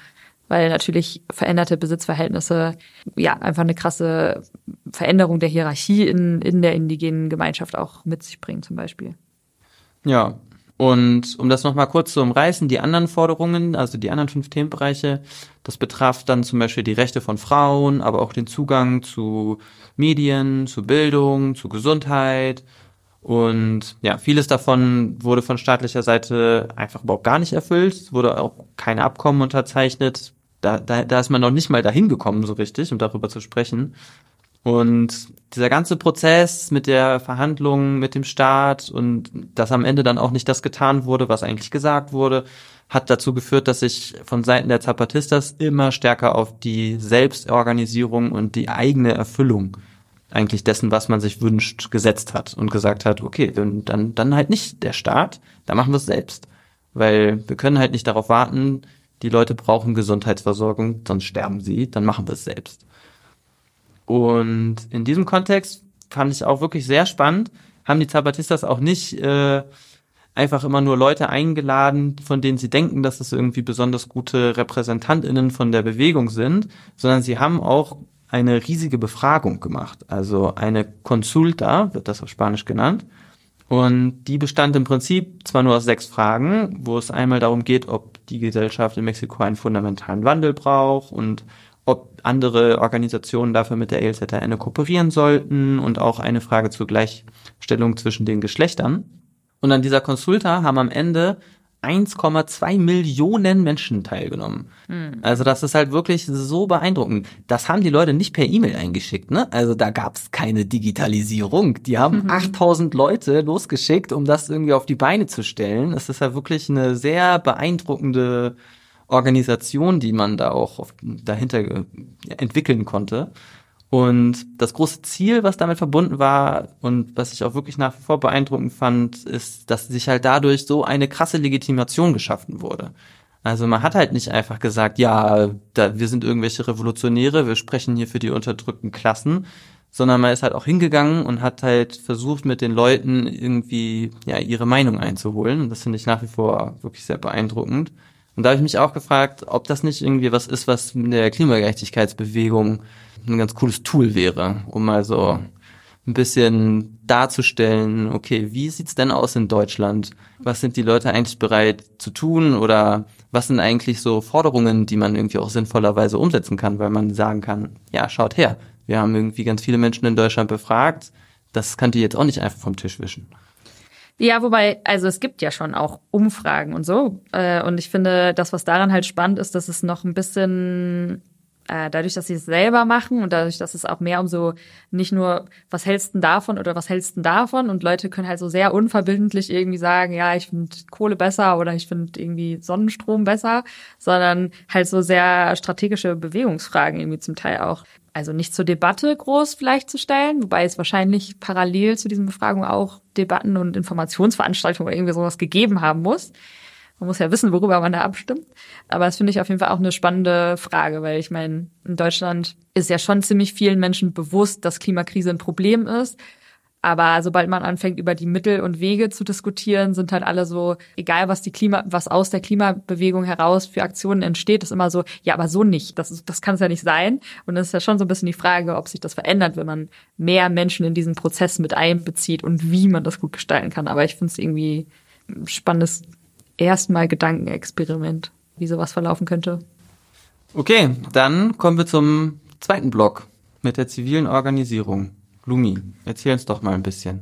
Weil natürlich veränderte Besitzverhältnisse ja einfach eine krasse Veränderung der Hierarchie in, in der indigenen Gemeinschaft auch mit sich bringen, zum Beispiel. Ja, und um das nochmal kurz zu umreißen, die anderen Forderungen, also die anderen fünf Themenbereiche, das betraf dann zum Beispiel die Rechte von Frauen, aber auch den Zugang zu Medien, zu Bildung, zu Gesundheit. Und ja, vieles davon wurde von staatlicher Seite einfach überhaupt gar nicht erfüllt. Es wurde auch keine Abkommen unterzeichnet. Da, da, da ist man noch nicht mal dahin gekommen, so richtig, um darüber zu sprechen. Und dieser ganze Prozess mit der Verhandlung mit dem Staat und dass am Ende dann auch nicht das getan wurde, was eigentlich gesagt wurde, hat dazu geführt, dass sich von Seiten der Zapatistas immer stärker auf die Selbstorganisierung und die eigene Erfüllung eigentlich dessen, was man sich wünscht, gesetzt hat und gesagt hat, okay, dann, dann halt nicht der Staat, dann machen wir es selbst. Weil wir können halt nicht darauf warten, die Leute brauchen Gesundheitsversorgung, sonst sterben sie, dann machen wir es selbst. Und in diesem Kontext fand ich auch wirklich sehr spannend, haben die Zapatistas auch nicht äh, einfach immer nur Leute eingeladen, von denen sie denken, dass es irgendwie besonders gute Repräsentantinnen von der Bewegung sind, sondern sie haben auch eine riesige Befragung gemacht, also eine Consulta, wird das auf Spanisch genannt. Und die bestand im Prinzip zwar nur aus sechs Fragen, wo es einmal darum geht, ob die Gesellschaft in Mexiko einen fundamentalen Wandel braucht und ob andere Organisationen dafür mit der ELZN kooperieren sollten und auch eine Frage zur Gleichstellung zwischen den Geschlechtern. Und an dieser Konsulta haben am Ende 1,2 Millionen Menschen teilgenommen. Hm. Also das ist halt wirklich so beeindruckend. Das haben die Leute nicht per E-Mail eingeschickt, ne? Also da gab's keine Digitalisierung. Die haben mhm. 8000 Leute losgeschickt, um das irgendwie auf die Beine zu stellen. Es ist ja wirklich eine sehr beeindruckende Organisation, die man da auch dahinter äh, entwickeln konnte. Und das große Ziel, was damit verbunden war und was ich auch wirklich nach wie vor beeindruckend fand, ist, dass sich halt dadurch so eine krasse Legitimation geschaffen wurde. Also man hat halt nicht einfach gesagt, ja, da, wir sind irgendwelche Revolutionäre, wir sprechen hier für die unterdrückten Klassen, sondern man ist halt auch hingegangen und hat halt versucht, mit den Leuten irgendwie ja ihre Meinung einzuholen. Und das finde ich nach wie vor wirklich sehr beeindruckend. Und da habe ich mich auch gefragt, ob das nicht irgendwie was ist, was in der Klimagerechtigkeitsbewegung ein ganz cooles Tool wäre, um mal so ein bisschen darzustellen, okay, wie sieht's denn aus in Deutschland? Was sind die Leute eigentlich bereit zu tun oder was sind eigentlich so Forderungen, die man irgendwie auch sinnvollerweise umsetzen kann, weil man sagen kann, ja, schaut her, wir haben irgendwie ganz viele Menschen in Deutschland befragt, das könnt ihr jetzt auch nicht einfach vom Tisch wischen. Ja, wobei, also es gibt ja schon auch Umfragen und so. Äh, und ich finde, das, was daran halt spannend ist, dass es noch ein bisschen äh, dadurch, dass sie es selber machen und dadurch, dass es auch mehr um so nicht nur, was hältst du davon oder was hältst du davon und Leute können halt so sehr unverbindlich irgendwie sagen, ja, ich finde Kohle besser oder ich finde irgendwie Sonnenstrom besser, sondern halt so sehr strategische Bewegungsfragen irgendwie zum Teil auch. Also nicht zur Debatte groß vielleicht zu stellen, wobei es wahrscheinlich parallel zu diesen Befragungen auch Debatten und Informationsveranstaltungen oder irgendwie sowas gegeben haben muss. Man muss ja wissen, worüber man da abstimmt. Aber das finde ich auf jeden Fall auch eine spannende Frage, weil ich meine, in Deutschland ist ja schon ziemlich vielen Menschen bewusst, dass Klimakrise ein Problem ist. Aber sobald man anfängt, über die Mittel und Wege zu diskutieren, sind halt alle so, egal was die Klima, was aus der Klimabewegung heraus für Aktionen entsteht, ist immer so, ja, aber so nicht. Das, das kann es ja nicht sein. Und das ist ja schon so ein bisschen die Frage, ob sich das verändert, wenn man mehr Menschen in diesen Prozess mit einbezieht und wie man das gut gestalten kann. Aber ich finde es irgendwie ein spannendes erstmal Gedankenexperiment, wie sowas verlaufen könnte. Okay, dann kommen wir zum zweiten Block mit der zivilen Organisierung. Lumi, erzähl uns doch mal ein bisschen.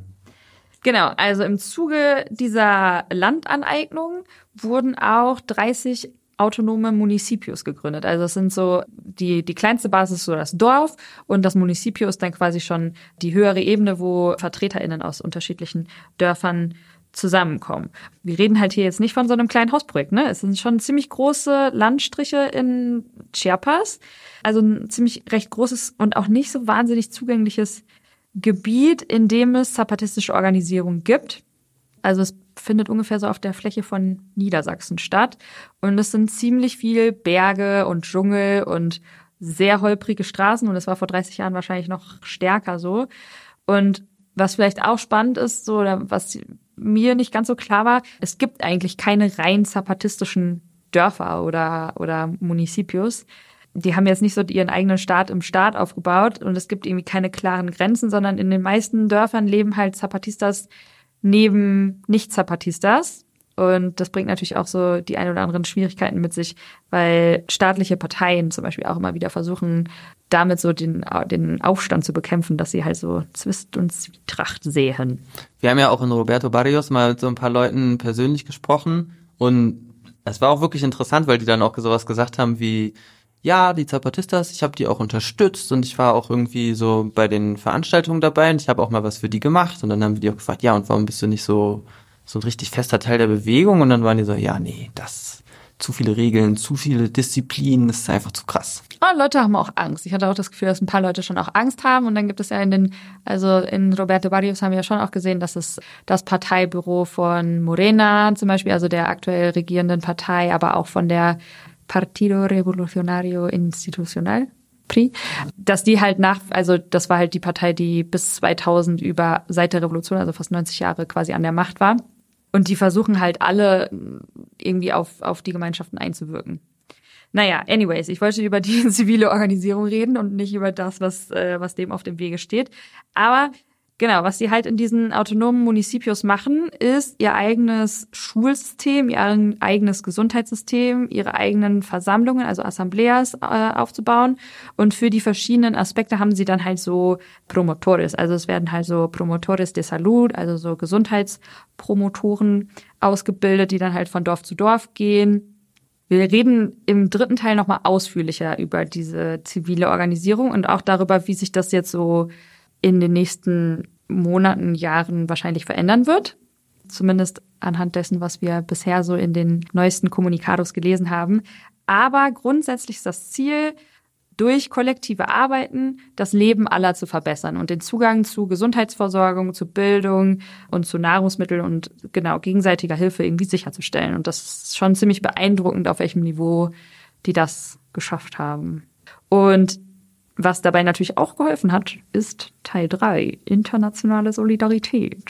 Genau, also im Zuge dieser Landaneignung wurden auch 30 autonome Municipios gegründet. Also das sind so die die kleinste Basis so das Dorf und das Municipio ist dann quasi schon die höhere Ebene, wo Vertreterinnen aus unterschiedlichen Dörfern zusammenkommen. Wir reden halt hier jetzt nicht von so einem kleinen Hausprojekt, ne? Es sind schon ziemlich große Landstriche in Chiapas, also ein ziemlich recht großes und auch nicht so wahnsinnig zugängliches Gebiet, in dem es zapatistische Organisation gibt. Also es findet ungefähr so auf der Fläche von Niedersachsen statt. Und es sind ziemlich viel Berge und Dschungel und sehr holprige Straßen. Und es war vor 30 Jahren wahrscheinlich noch stärker so. Und was vielleicht auch spannend ist, so, oder was mir nicht ganz so klar war, es gibt eigentlich keine rein zapatistischen Dörfer oder, oder Municipios die haben jetzt nicht so ihren eigenen Staat im Staat aufgebaut und es gibt irgendwie keine klaren Grenzen, sondern in den meisten Dörfern leben halt Zapatistas neben Nicht-Zapatistas. Und das bringt natürlich auch so die ein oder anderen Schwierigkeiten mit sich, weil staatliche Parteien zum Beispiel auch immer wieder versuchen, damit so den, den Aufstand zu bekämpfen, dass sie halt so Zwist und Zwietracht sehen. Wir haben ja auch in Roberto Barrios mal mit so ein paar Leuten persönlich gesprochen und es war auch wirklich interessant, weil die dann auch sowas gesagt haben wie, ja, die Zapatistas, ich habe die auch unterstützt und ich war auch irgendwie so bei den Veranstaltungen dabei und ich habe auch mal was für die gemacht und dann haben wir die auch gefragt, ja, und warum bist du nicht so so ein richtig fester Teil der Bewegung und dann waren die so, ja, nee, das zu viele Regeln, zu viele Disziplinen, das ist einfach zu krass. Oh, Leute haben auch Angst. Ich hatte auch das Gefühl, dass ein paar Leute schon auch Angst haben. Und dann gibt es ja in den, also in Roberto Barrios haben wir ja schon auch gesehen, dass es das Parteibüro von Morena zum Beispiel, also der aktuell regierenden Partei, aber auch von der Partido Revolucionario Institucional, PRI, dass die halt nach, also das war halt die Partei, die bis 2000 über, seit der Revolution, also fast 90 Jahre quasi an der Macht war. Und die versuchen halt alle irgendwie auf, auf die Gemeinschaften einzuwirken. Naja, anyways, ich wollte über die (laughs) zivile Organisierung reden und nicht über das, was, äh, was dem auf dem Wege steht. Aber Genau, was sie halt in diesen autonomen Municipios machen, ist ihr eigenes Schulsystem, ihr eigenes Gesundheitssystem, ihre eigenen Versammlungen, also Assembleas äh, aufzubauen. Und für die verschiedenen Aspekte haben sie dann halt so Promotores. Also es werden halt so Promotores de Salud, also so Gesundheitspromotoren ausgebildet, die dann halt von Dorf zu Dorf gehen. Wir reden im dritten Teil nochmal ausführlicher über diese zivile Organisierung und auch darüber, wie sich das jetzt so in den nächsten Monaten, Jahren wahrscheinlich verändern wird. Zumindest anhand dessen, was wir bisher so in den neuesten Kommunikados gelesen haben. Aber grundsätzlich ist das Ziel, durch kollektive Arbeiten das Leben aller zu verbessern und den Zugang zu Gesundheitsversorgung, zu Bildung und zu Nahrungsmitteln und genau gegenseitiger Hilfe irgendwie sicherzustellen. Und das ist schon ziemlich beeindruckend, auf welchem Niveau die das geschafft haben. Und was dabei natürlich auch geholfen hat, ist Teil 3, internationale Solidarität.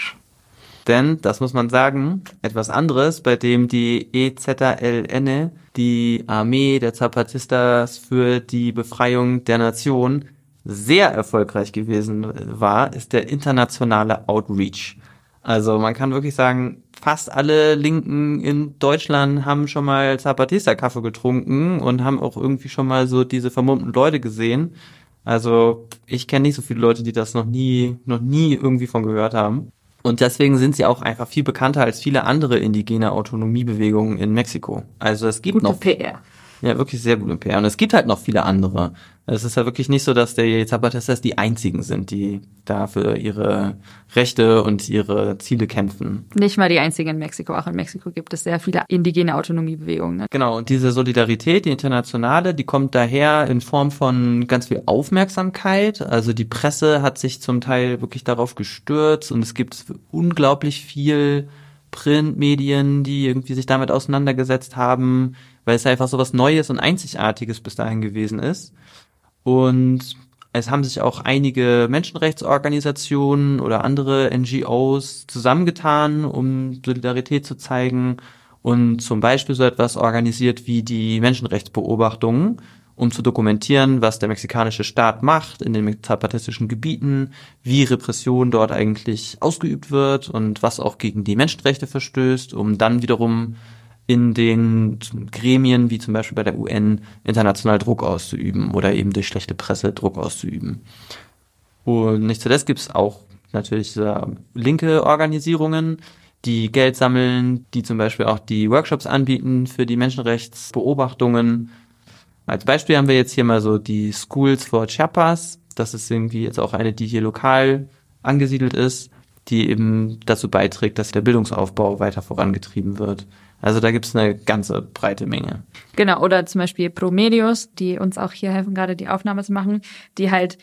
Denn, das muss man sagen, etwas anderes, bei dem die EZLN, die Armee der Zapatistas für die Befreiung der Nation, sehr erfolgreich gewesen war, ist der internationale Outreach. Also man kann wirklich sagen, fast alle Linken in Deutschland haben schon mal Zapatista-Kaffee getrunken und haben auch irgendwie schon mal so diese vermummten Leute gesehen. Also ich kenne nicht so viele Leute, die das noch nie, noch nie irgendwie von gehört haben. Und deswegen sind sie auch einfach viel bekannter als viele andere indigene Autonomiebewegungen in Mexiko. Also es gibt Gute noch PR. ja wirklich sehr gut im PR. Und es gibt halt noch viele andere. Es ist ja wirklich nicht so, dass die Zapatistas die einzigen sind, die da für ihre Rechte und ihre Ziele kämpfen. Nicht mal die einzigen in Mexiko. Auch in Mexiko gibt es sehr viele indigene Autonomiebewegungen. Ne? Genau, und diese Solidarität, die internationale, die kommt daher in Form von ganz viel Aufmerksamkeit. Also die Presse hat sich zum Teil wirklich darauf gestürzt und es gibt unglaublich viel Printmedien, die irgendwie sich damit auseinandergesetzt haben, weil es einfach so was Neues und Einzigartiges bis dahin gewesen ist. Und Es haben sich auch einige Menschenrechtsorganisationen oder andere NGOs zusammengetan, um Solidarität zu zeigen und zum Beispiel so etwas organisiert wie die Menschenrechtsbeobachtungen, um zu dokumentieren, was der mexikanische Staat macht in den zapatistischen Gebieten, wie Repression dort eigentlich ausgeübt wird und was auch gegen die Menschenrechte verstößt, um dann wiederum in den Gremien, wie zum Beispiel bei der UN, international Druck auszuüben oder eben durch schlechte Presse Druck auszuüben. Und nicht zuletzt gibt es auch natürlich äh, linke Organisierungen, die Geld sammeln, die zum Beispiel auch die Workshops anbieten für die Menschenrechtsbeobachtungen. Als Beispiel haben wir jetzt hier mal so die Schools for Chiapas. Das ist irgendwie jetzt auch eine, die hier lokal angesiedelt ist, die eben dazu beiträgt, dass der Bildungsaufbau weiter vorangetrieben wird. Also da gibt's eine ganze breite Menge. Genau, oder zum Beispiel Promedios, die uns auch hier helfen, gerade die Aufnahme zu machen, die halt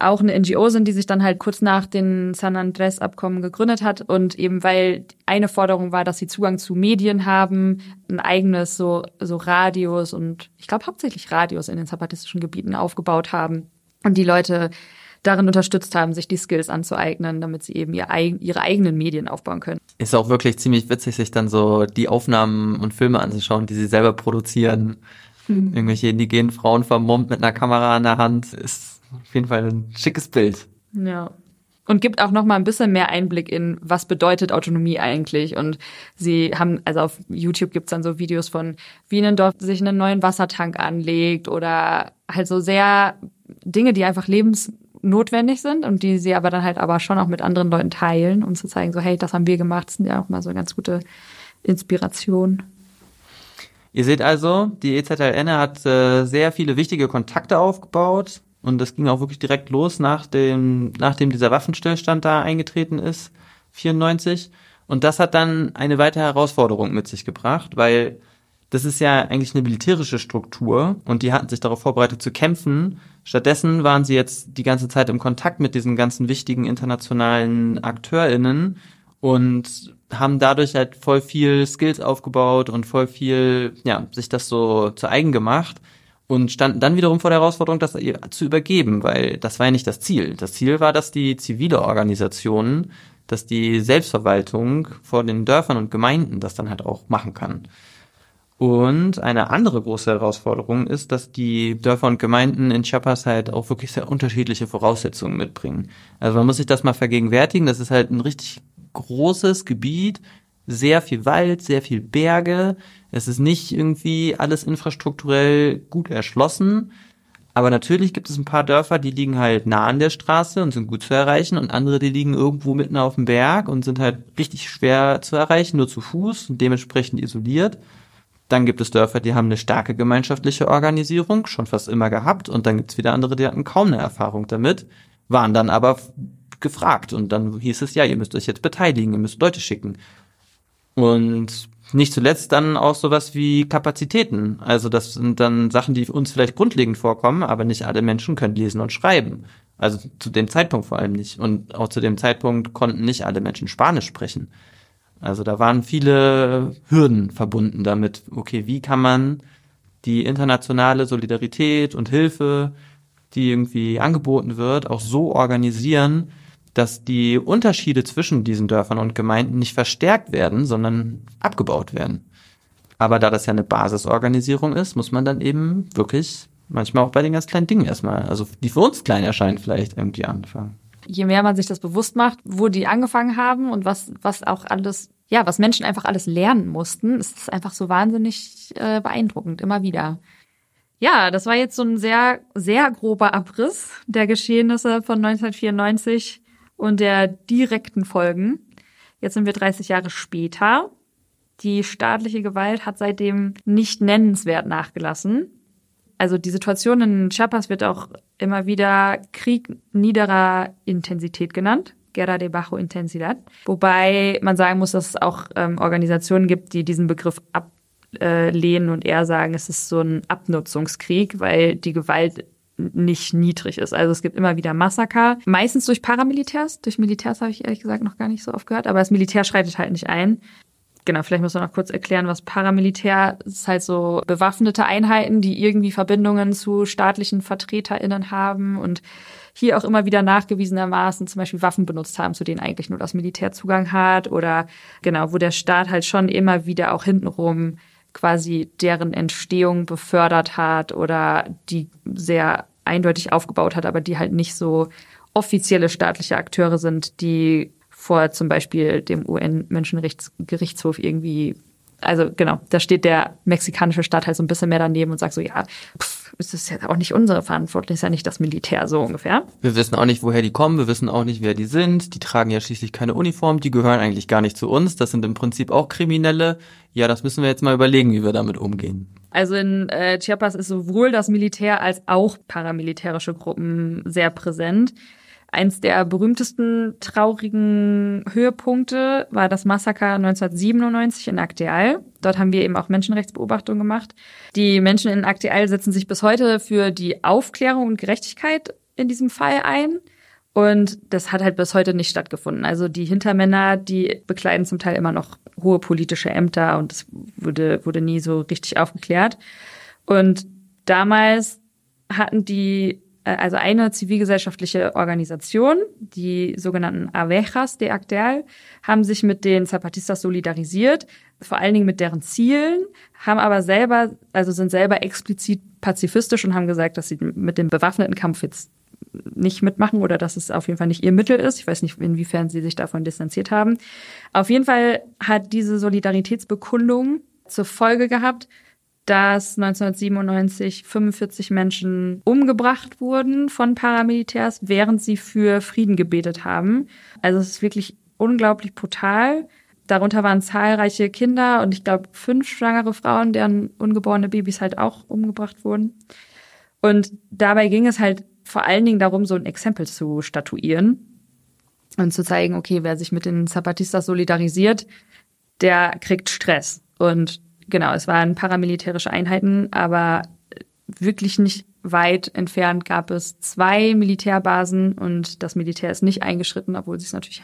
auch eine NGO sind, die sich dann halt kurz nach den San Andres Abkommen gegründet hat und eben weil eine Forderung war, dass sie Zugang zu Medien haben, ein eigenes so so Radios und ich glaube hauptsächlich Radios in den zapatistischen Gebieten aufgebaut haben und die Leute darin unterstützt haben, sich die Skills anzueignen, damit sie eben ihr, ihre eigenen Medien aufbauen können. Ist auch wirklich ziemlich witzig, sich dann so die Aufnahmen und Filme anzuschauen, die sie selber produzieren. Mhm. Irgendwelche indigenen Frauen vermummt mit einer Kamera in der Hand. Ist auf jeden Fall ein schickes Bild. Ja. Und gibt auch noch mal ein bisschen mehr Einblick in, was bedeutet Autonomie eigentlich. Und sie haben, also auf YouTube gibt's dann so Videos von, wie ein Dorf sich einen neuen Wassertank anlegt oder halt so sehr Dinge, die einfach lebens notwendig sind und die sie aber dann halt aber schon auch mit anderen Leuten teilen, um zu zeigen, so hey, das haben wir gemacht, das sind ja auch mal so ganz gute Inspiration. Ihr seht also, die EZLN hat äh, sehr viele wichtige Kontakte aufgebaut und das ging auch wirklich direkt los, nach dem, nachdem dieser Waffenstillstand da eingetreten ist, 94. Und das hat dann eine weitere Herausforderung mit sich gebracht, weil das ist ja eigentlich eine militärische Struktur und die hatten sich darauf vorbereitet zu kämpfen. Stattdessen waren sie jetzt die ganze Zeit im Kontakt mit diesen ganzen wichtigen internationalen AkteurInnen und haben dadurch halt voll viel Skills aufgebaut und voll viel, ja, sich das so zu eigen gemacht und standen dann wiederum vor der Herausforderung, das zu übergeben, weil das war ja nicht das Ziel. Das Ziel war, dass die zivile Organisationen, dass die Selbstverwaltung vor den Dörfern und Gemeinden das dann halt auch machen kann. Und eine andere große Herausforderung ist, dass die Dörfer und Gemeinden in Chiapas halt auch wirklich sehr unterschiedliche Voraussetzungen mitbringen. Also man muss sich das mal vergegenwärtigen. Das ist halt ein richtig großes Gebiet, sehr viel Wald, sehr viel Berge. Es ist nicht irgendwie alles infrastrukturell gut erschlossen. Aber natürlich gibt es ein paar Dörfer, die liegen halt nah an der Straße und sind gut zu erreichen und andere, die liegen irgendwo mitten auf dem Berg und sind halt richtig schwer zu erreichen, nur zu Fuß und dementsprechend isoliert. Dann gibt es Dörfer, die haben eine starke gemeinschaftliche Organisierung, schon fast immer gehabt. Und dann gibt es wieder andere, die hatten kaum eine Erfahrung damit, waren dann aber gefragt. Und dann hieß es, ja, ihr müsst euch jetzt beteiligen, ihr müsst Leute schicken. Und nicht zuletzt dann auch sowas wie Kapazitäten. Also das sind dann Sachen, die uns vielleicht grundlegend vorkommen, aber nicht alle Menschen können lesen und schreiben. Also zu dem Zeitpunkt vor allem nicht. Und auch zu dem Zeitpunkt konnten nicht alle Menschen Spanisch sprechen. Also da waren viele Hürden verbunden damit. Okay, wie kann man die internationale Solidarität und Hilfe, die irgendwie angeboten wird, auch so organisieren, dass die Unterschiede zwischen diesen Dörfern und Gemeinden nicht verstärkt werden, sondern abgebaut werden. Aber da das ja eine Basisorganisierung ist, muss man dann eben wirklich manchmal auch bei den ganz kleinen Dingen erstmal, also die für uns klein erscheinen, vielleicht irgendwie anfangen je mehr man sich das bewusst macht, wo die angefangen haben und was, was auch alles, ja, was Menschen einfach alles lernen mussten, ist es einfach so wahnsinnig äh, beeindruckend, immer wieder. Ja, das war jetzt so ein sehr, sehr grober Abriss der Geschehnisse von 1994 und der direkten Folgen. Jetzt sind wir 30 Jahre später. Die staatliche Gewalt hat seitdem nicht nennenswert nachgelassen. Also die Situation in Chiapas wird auch immer wieder Krieg niederer Intensität genannt. Guerra de bajo intensidad. Wobei man sagen muss, dass es auch ähm, Organisationen gibt, die diesen Begriff ablehnen und eher sagen, es ist so ein Abnutzungskrieg, weil die Gewalt nicht niedrig ist. Also es gibt immer wieder Massaker, meistens durch Paramilitärs. Durch Militärs habe ich ehrlich gesagt noch gar nicht so oft gehört, aber das Militär schreitet halt nicht ein. Genau, vielleicht muss man noch kurz erklären, was Paramilitär ist halt so bewaffnete Einheiten, die irgendwie Verbindungen zu staatlichen VertreterInnen haben und hier auch immer wieder nachgewiesenermaßen zum Beispiel Waffen benutzt haben, zu denen eigentlich nur das Militär Zugang hat oder genau, wo der Staat halt schon immer wieder auch hintenrum quasi deren Entstehung befördert hat oder die sehr eindeutig aufgebaut hat, aber die halt nicht so offizielle staatliche Akteure sind, die vor zum Beispiel dem UN-Menschenrechtsgerichtshof irgendwie, also genau, da steht der mexikanische Staat halt so ein bisschen mehr daneben und sagt so, ja, pff, es ist ja auch nicht unsere Verantwortung, ist ja nicht das Militär so ungefähr. Wir wissen auch nicht, woher die kommen, wir wissen auch nicht, wer die sind, die tragen ja schließlich keine Uniform, die gehören eigentlich gar nicht zu uns, das sind im Prinzip auch Kriminelle. Ja, das müssen wir jetzt mal überlegen, wie wir damit umgehen. Also in äh, Chiapas ist sowohl das Militär als auch paramilitärische Gruppen sehr präsent. Eins der berühmtesten traurigen Höhepunkte war das Massaker 1997 in Akteal. Dort haben wir eben auch Menschenrechtsbeobachtungen gemacht. Die Menschen in Akteal setzen sich bis heute für die Aufklärung und Gerechtigkeit in diesem Fall ein. Und das hat halt bis heute nicht stattgefunden. Also die Hintermänner, die bekleiden zum Teil immer noch hohe politische Ämter und es wurde, wurde nie so richtig aufgeklärt. Und damals hatten die also eine zivilgesellschaftliche Organisation, die sogenannten Avejas de Actel, haben sich mit den Zapatistas solidarisiert, vor allen Dingen mit deren Zielen, haben aber selber, also sind selber explizit pazifistisch und haben gesagt, dass sie mit dem bewaffneten Kampf jetzt nicht mitmachen oder dass es auf jeden Fall nicht ihr Mittel ist. Ich weiß nicht, inwiefern sie sich davon distanziert haben. Auf jeden Fall hat diese Solidaritätsbekundung zur Folge gehabt, dass 1997 45 Menschen umgebracht wurden von Paramilitärs, während sie für Frieden gebetet haben. Also es ist wirklich unglaublich brutal. Darunter waren zahlreiche Kinder und ich glaube fünf schwangere Frauen, deren ungeborene Babys halt auch umgebracht wurden. Und dabei ging es halt vor allen Dingen darum, so ein Exempel zu statuieren und zu zeigen, okay, wer sich mit den Zapatistas solidarisiert, der kriegt Stress. Und genau, es waren paramilitärische Einheiten, aber wirklich nicht weit entfernt gab es zwei Militärbasen und das Militär ist nicht eingeschritten, obwohl sie es natürlich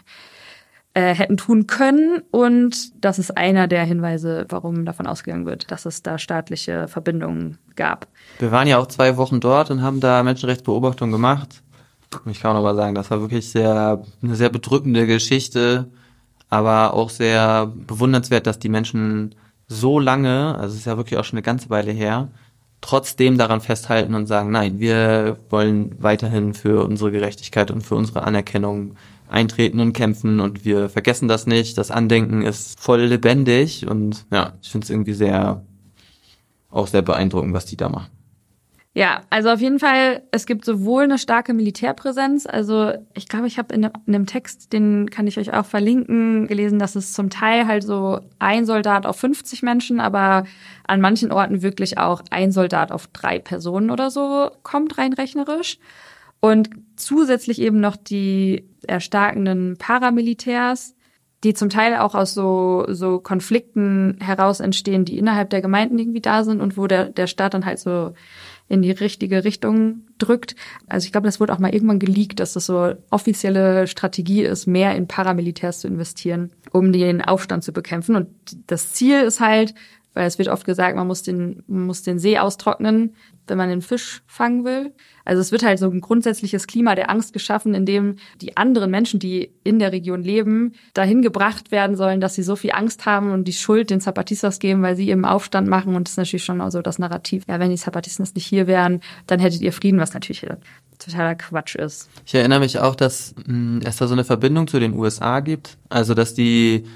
äh, hätten tun können. Und das ist einer der Hinweise, warum davon ausgegangen wird, dass es da staatliche Verbindungen gab. Wir waren ja auch zwei Wochen dort und haben da Menschenrechtsbeobachtung gemacht. Ich kann aber sagen, das war wirklich sehr, eine sehr bedrückende Geschichte, aber auch sehr bewundernswert, dass die Menschen so lange, also es ist ja wirklich auch schon eine ganze Weile her, trotzdem daran festhalten und sagen, nein, wir wollen weiterhin für unsere Gerechtigkeit und für unsere Anerkennung eintreten und kämpfen und wir vergessen das nicht. Das Andenken ist voll lebendig und ja, ich finde es irgendwie sehr, auch sehr beeindruckend, was die da machen. Ja, also auf jeden Fall, es gibt sowohl eine starke Militärpräsenz, also ich glaube, ich habe in, in einem Text, den kann ich euch auch verlinken, gelesen, dass es zum Teil halt so ein Soldat auf 50 Menschen, aber an manchen Orten wirklich auch ein Soldat auf drei Personen oder so kommt, rein rechnerisch. Und zusätzlich eben noch die erstarkenden Paramilitärs, die zum Teil auch aus so, so Konflikten heraus entstehen, die innerhalb der Gemeinden irgendwie da sind und wo der, der Staat dann halt so in die richtige Richtung drückt. Also ich glaube, das wurde auch mal irgendwann geleakt, dass das so offizielle Strategie ist, mehr in Paramilitärs zu investieren, um den Aufstand zu bekämpfen. Und das Ziel ist halt, weil es wird oft gesagt, man muss den, man muss den See austrocknen, wenn man den Fisch fangen will. Also es wird halt so ein grundsätzliches Klima der Angst geschaffen, in dem die anderen Menschen, die in der Region leben, dahin gebracht werden sollen, dass sie so viel Angst haben und die Schuld den Zapatistas geben, weil sie eben Aufstand machen. Und das ist natürlich schon also das Narrativ. Ja, wenn die Zapatistas nicht hier wären, dann hättet ihr Frieden, was natürlich totaler Quatsch ist. Ich erinnere mich auch, dass hm, es da so eine Verbindung zu den USA gibt. Also dass die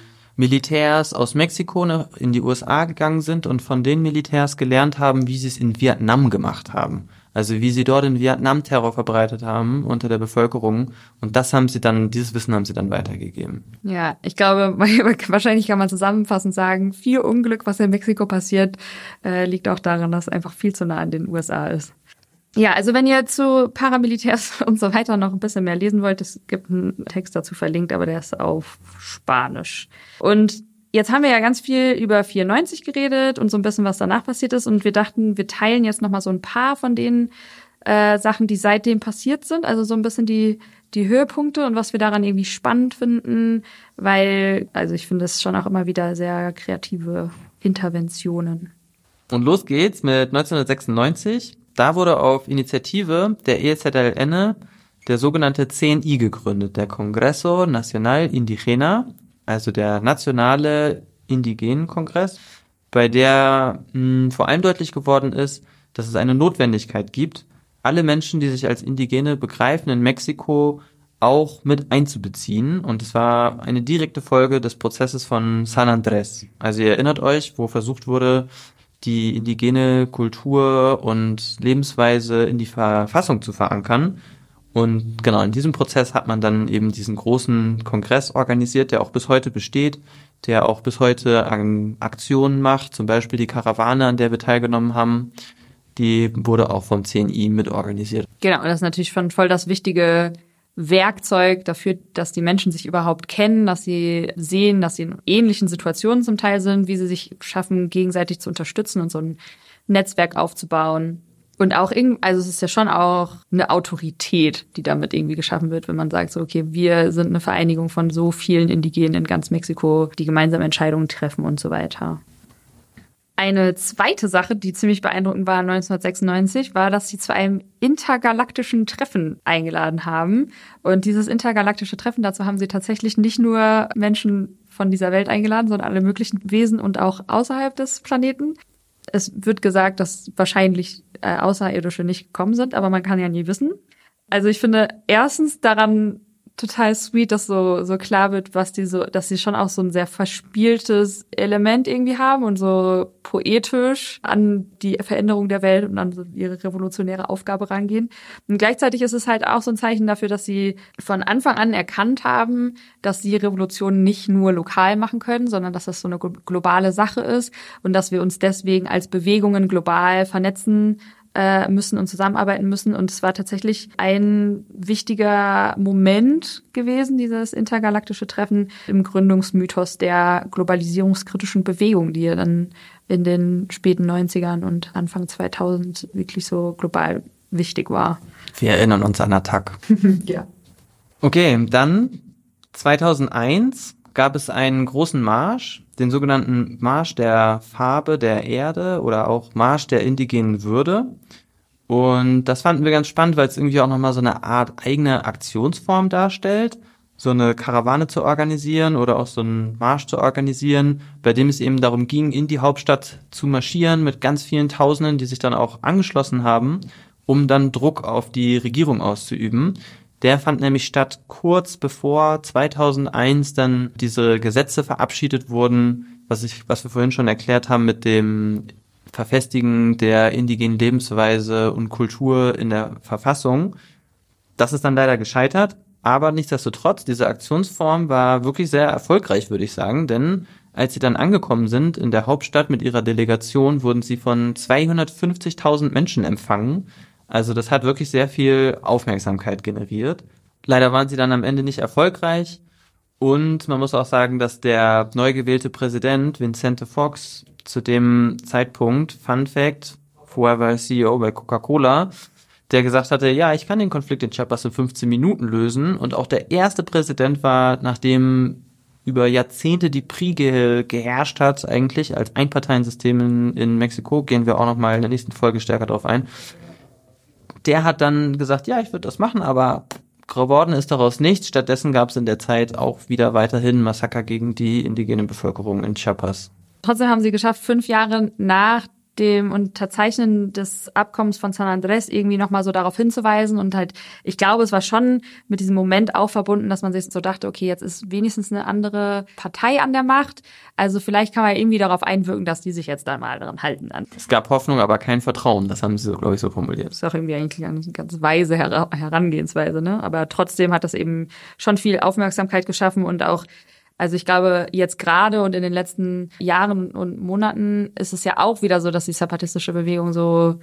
Militärs aus Mexiko in die USA gegangen sind und von den Militärs gelernt haben, wie sie es in Vietnam gemacht haben. Also wie sie dort in Vietnam Terror verbreitet haben unter der Bevölkerung. Und das haben sie dann, dieses Wissen haben sie dann weitergegeben. Ja, ich glaube, (laughs) wahrscheinlich kann man zusammenfassend sagen, viel Unglück, was in Mexiko passiert, äh, liegt auch daran, dass es einfach viel zu nah an den USA ist. Ja, also wenn ihr zu Paramilitärs (laughs) und so weiter noch ein bisschen mehr lesen wollt, es gibt einen Text dazu verlinkt, aber der ist auf Spanisch. Und jetzt haben wir ja ganz viel über 94 geredet und so ein bisschen, was danach passiert ist. Und wir dachten, wir teilen jetzt nochmal so ein paar von den äh, Sachen, die seitdem passiert sind. Also so ein bisschen die, die Höhepunkte und was wir daran irgendwie spannend finden, weil, also ich finde es schon auch immer wieder sehr kreative Interventionen. Und los geht's mit 1996. Da wurde auf Initiative der EZLN der sogenannte CNI gegründet, der Congreso Nacional Indigena, also der nationale Indigenenkongress, bei der mh, vor allem deutlich geworden ist, dass es eine Notwendigkeit gibt, alle Menschen, die sich als Indigene begreifen, in Mexiko auch mit einzubeziehen. Und es war eine direkte Folge des Prozesses von San Andrés. Also ihr erinnert euch, wo versucht wurde, die indigene Kultur und Lebensweise in die Verfassung zu verankern. Und genau, in diesem Prozess hat man dann eben diesen großen Kongress organisiert, der auch bis heute besteht, der auch bis heute Aktionen macht, zum Beispiel die Karawane, an der wir teilgenommen haben, die wurde auch vom CNI mit organisiert. Genau, das ist natürlich schon voll das wichtige Werkzeug dafür, dass die Menschen sich überhaupt kennen, dass sie sehen, dass sie in ähnlichen Situationen zum Teil sind, wie sie sich schaffen, gegenseitig zu unterstützen und so ein Netzwerk aufzubauen. Und auch irgendwie, also es ist ja schon auch eine Autorität, die damit irgendwie geschaffen wird, wenn man sagt, so, okay, wir sind eine Vereinigung von so vielen Indigenen in ganz Mexiko, die gemeinsam Entscheidungen treffen und so weiter. Eine zweite Sache, die ziemlich beeindruckend war 1996, war, dass sie zu einem intergalaktischen Treffen eingeladen haben. Und dieses intergalaktische Treffen, dazu haben sie tatsächlich nicht nur Menschen von dieser Welt eingeladen, sondern alle möglichen Wesen und auch außerhalb des Planeten. Es wird gesagt, dass wahrscheinlich äh, Außerirdische nicht gekommen sind, aber man kann ja nie wissen. Also ich finde erstens daran total sweet, dass so, so klar wird, was die so, dass sie schon auch so ein sehr verspieltes Element irgendwie haben und so poetisch an die Veränderung der Welt und an so ihre revolutionäre Aufgabe rangehen. Und gleichzeitig ist es halt auch so ein Zeichen dafür, dass sie von Anfang an erkannt haben, dass sie Revolutionen nicht nur lokal machen können, sondern dass das so eine globale Sache ist und dass wir uns deswegen als Bewegungen global vernetzen äh, müssen und zusammenarbeiten müssen. Und es war tatsächlich ein wichtiger Moment gewesen, dieses intergalaktische Treffen im Gründungsmythos der globalisierungskritischen Bewegung, die ja dann in den späten 90ern und Anfang 2000 wirklich so global wichtig war. Wir erinnern uns an Attack. (laughs) ja. Okay, dann 2001 gab es einen großen Marsch, den sogenannten Marsch der Farbe der Erde oder auch Marsch der indigenen Würde. Und das fanden wir ganz spannend, weil es irgendwie auch nochmal so eine Art eigene Aktionsform darstellt, so eine Karawane zu organisieren oder auch so einen Marsch zu organisieren, bei dem es eben darum ging, in die Hauptstadt zu marschieren mit ganz vielen Tausenden, die sich dann auch angeschlossen haben, um dann Druck auf die Regierung auszuüben. Der fand nämlich statt kurz bevor 2001 dann diese Gesetze verabschiedet wurden, was ich, was wir vorhin schon erklärt haben mit dem Verfestigen der indigenen Lebensweise und Kultur in der Verfassung. Das ist dann leider gescheitert, aber nichtsdestotrotz, diese Aktionsform war wirklich sehr erfolgreich, würde ich sagen, denn als sie dann angekommen sind in der Hauptstadt mit ihrer Delegation, wurden sie von 250.000 Menschen empfangen also das hat wirklich sehr viel Aufmerksamkeit generiert. Leider waren sie dann am Ende nicht erfolgreich. Und man muss auch sagen, dass der neu gewählte Präsident Vincente Fox zu dem Zeitpunkt, Fun Fact, vorher war er CEO bei Coca-Cola, der gesagt hatte, ja, ich kann den Konflikt in Chiapas in 15 Minuten lösen. Und auch der erste Präsident war, nachdem über Jahrzehnte die PRI ge geherrscht hat, eigentlich als Einparteiensystem in, in Mexiko, gehen wir auch nochmal in der nächsten Folge stärker drauf ein, der hat dann gesagt, ja, ich würde das machen, aber geworden ist daraus nichts. Stattdessen gab es in der Zeit auch wieder weiterhin Massaker gegen die indigene Bevölkerung in Chiapas. Trotzdem haben sie geschafft, fünf Jahre nach dem Unterzeichnen des Abkommens von San Andres irgendwie nochmal so darauf hinzuweisen und halt, ich glaube, es war schon mit diesem Moment auch verbunden, dass man sich so dachte, okay, jetzt ist wenigstens eine andere Partei an der Macht, also vielleicht kann man irgendwie darauf einwirken, dass die sich jetzt da mal daran halten. Dann. Es gab Hoffnung, aber kein Vertrauen, das haben sie, glaube ich, so formuliert. Das ist auch irgendwie eigentlich eine ganz weise Herangehensweise, ne? aber trotzdem hat das eben schon viel Aufmerksamkeit geschaffen und auch also ich glaube, jetzt gerade und in den letzten Jahren und Monaten ist es ja auch wieder so, dass die zapatistische Bewegung so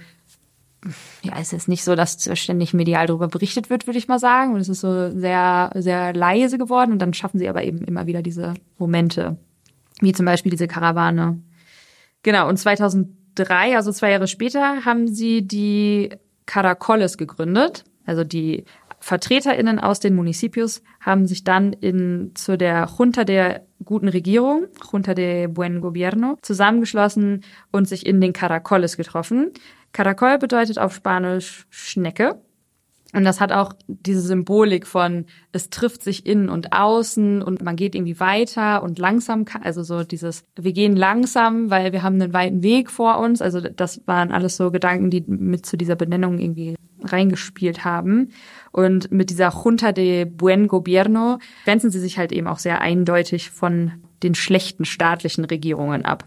ja, es ist nicht so, dass ständig medial darüber berichtet wird, würde ich mal sagen. Und es ist so sehr, sehr leise geworden. Und dann schaffen sie aber eben immer wieder diese Momente, wie zum Beispiel diese Karawane. Genau. Und 2003, also zwei Jahre später, haben sie die Caracoles gegründet. Also die VertreterInnen aus den Municipios haben sich dann in, zu der Junta der guten Regierung, Junta de Buen Gobierno, zusammengeschlossen und sich in den Caracoles getroffen. Caracol bedeutet auf Spanisch Schnecke. Und das hat auch diese Symbolik von, es trifft sich innen und außen und man geht irgendwie weiter und langsam, also so dieses, wir gehen langsam, weil wir haben einen weiten Weg vor uns. Also das waren alles so Gedanken, die mit zu dieser Benennung irgendwie reingespielt haben. Und mit dieser Junta de Buen Gobierno grenzen sie sich halt eben auch sehr eindeutig von den schlechten staatlichen Regierungen ab.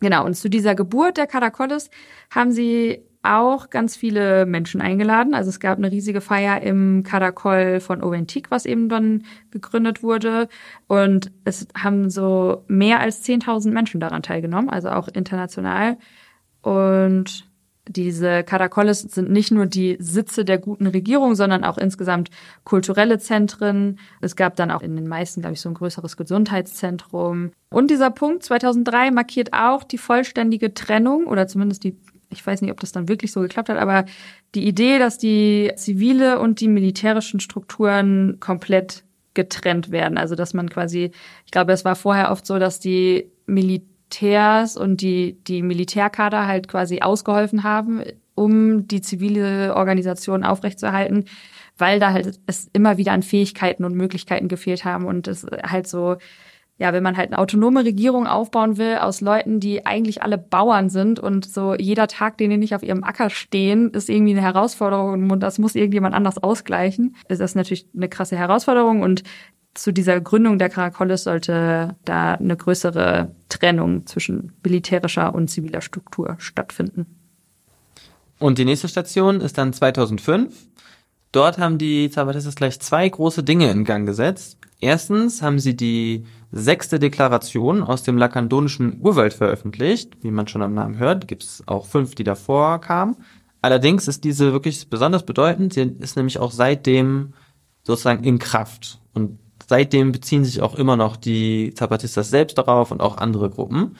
Genau, und zu dieser Geburt der Caracoles haben sie auch ganz viele Menschen eingeladen. Also es gab eine riesige Feier im Caracol von Oventik, was eben dann gegründet wurde. Und es haben so mehr als 10.000 Menschen daran teilgenommen, also auch international. Und diese Caracoles sind nicht nur die Sitze der guten Regierung, sondern auch insgesamt kulturelle Zentren. Es gab dann auch in den meisten, glaube ich, so ein größeres Gesundheitszentrum. Und dieser Punkt 2003 markiert auch die vollständige Trennung oder zumindest die ich weiß nicht, ob das dann wirklich so geklappt hat, aber die Idee, dass die zivile und die militärischen Strukturen komplett getrennt werden. Also dass man quasi, ich glaube, es war vorher oft so, dass die Militärs und die, die Militärkader halt quasi ausgeholfen haben, um die zivile Organisation aufrechtzuerhalten, weil da halt es immer wieder an Fähigkeiten und Möglichkeiten gefehlt haben und es halt so ja, wenn man halt eine autonome Regierung aufbauen will aus Leuten, die eigentlich alle Bauern sind und so jeder Tag, den die nicht auf ihrem Acker stehen, ist irgendwie eine Herausforderung und das muss irgendjemand anders ausgleichen. Das ist natürlich eine krasse Herausforderung und zu dieser Gründung der Caracoles sollte da eine größere Trennung zwischen militärischer und ziviler Struktur stattfinden. Und die nächste Station ist dann 2005. Dort haben die Zapatistas gleich zwei große Dinge in Gang gesetzt. Erstens haben sie die sechste Deklaration aus dem lakandonischen Urwald veröffentlicht. Wie man schon am Namen hört, gibt es auch fünf, die davor kamen. Allerdings ist diese wirklich besonders bedeutend. Sie ist nämlich auch seitdem sozusagen in Kraft. Und seitdem beziehen sich auch immer noch die Zapatistas selbst darauf und auch andere Gruppen.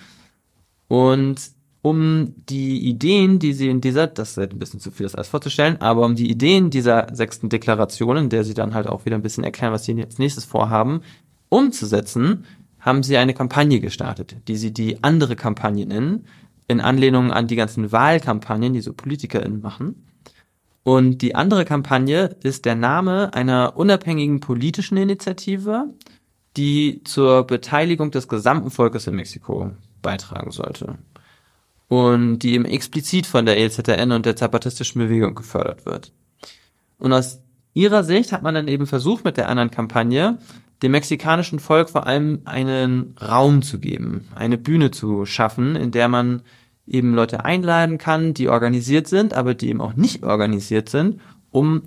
Und um die Ideen, die sie in dieser, das ist ein bisschen zu viel, das alles vorzustellen, aber um die Ideen dieser sechsten Deklaration, in der sie dann halt auch wieder ein bisschen erklären, was sie jetzt nächstes vorhaben, umzusetzen, haben sie eine Kampagne gestartet, die sie die andere Kampagne nennen, in Anlehnung an die ganzen Wahlkampagnen, die so PolitikerInnen machen. Und die andere Kampagne ist der Name einer unabhängigen politischen Initiative, die zur Beteiligung des gesamten Volkes in Mexiko beitragen sollte und die eben explizit von der ELZN und der zapatistischen Bewegung gefördert wird. Und aus ihrer Sicht hat man dann eben versucht, mit der anderen Kampagne dem mexikanischen Volk vor allem einen Raum zu geben, eine Bühne zu schaffen, in der man eben Leute einladen kann, die organisiert sind, aber die eben auch nicht organisiert sind, um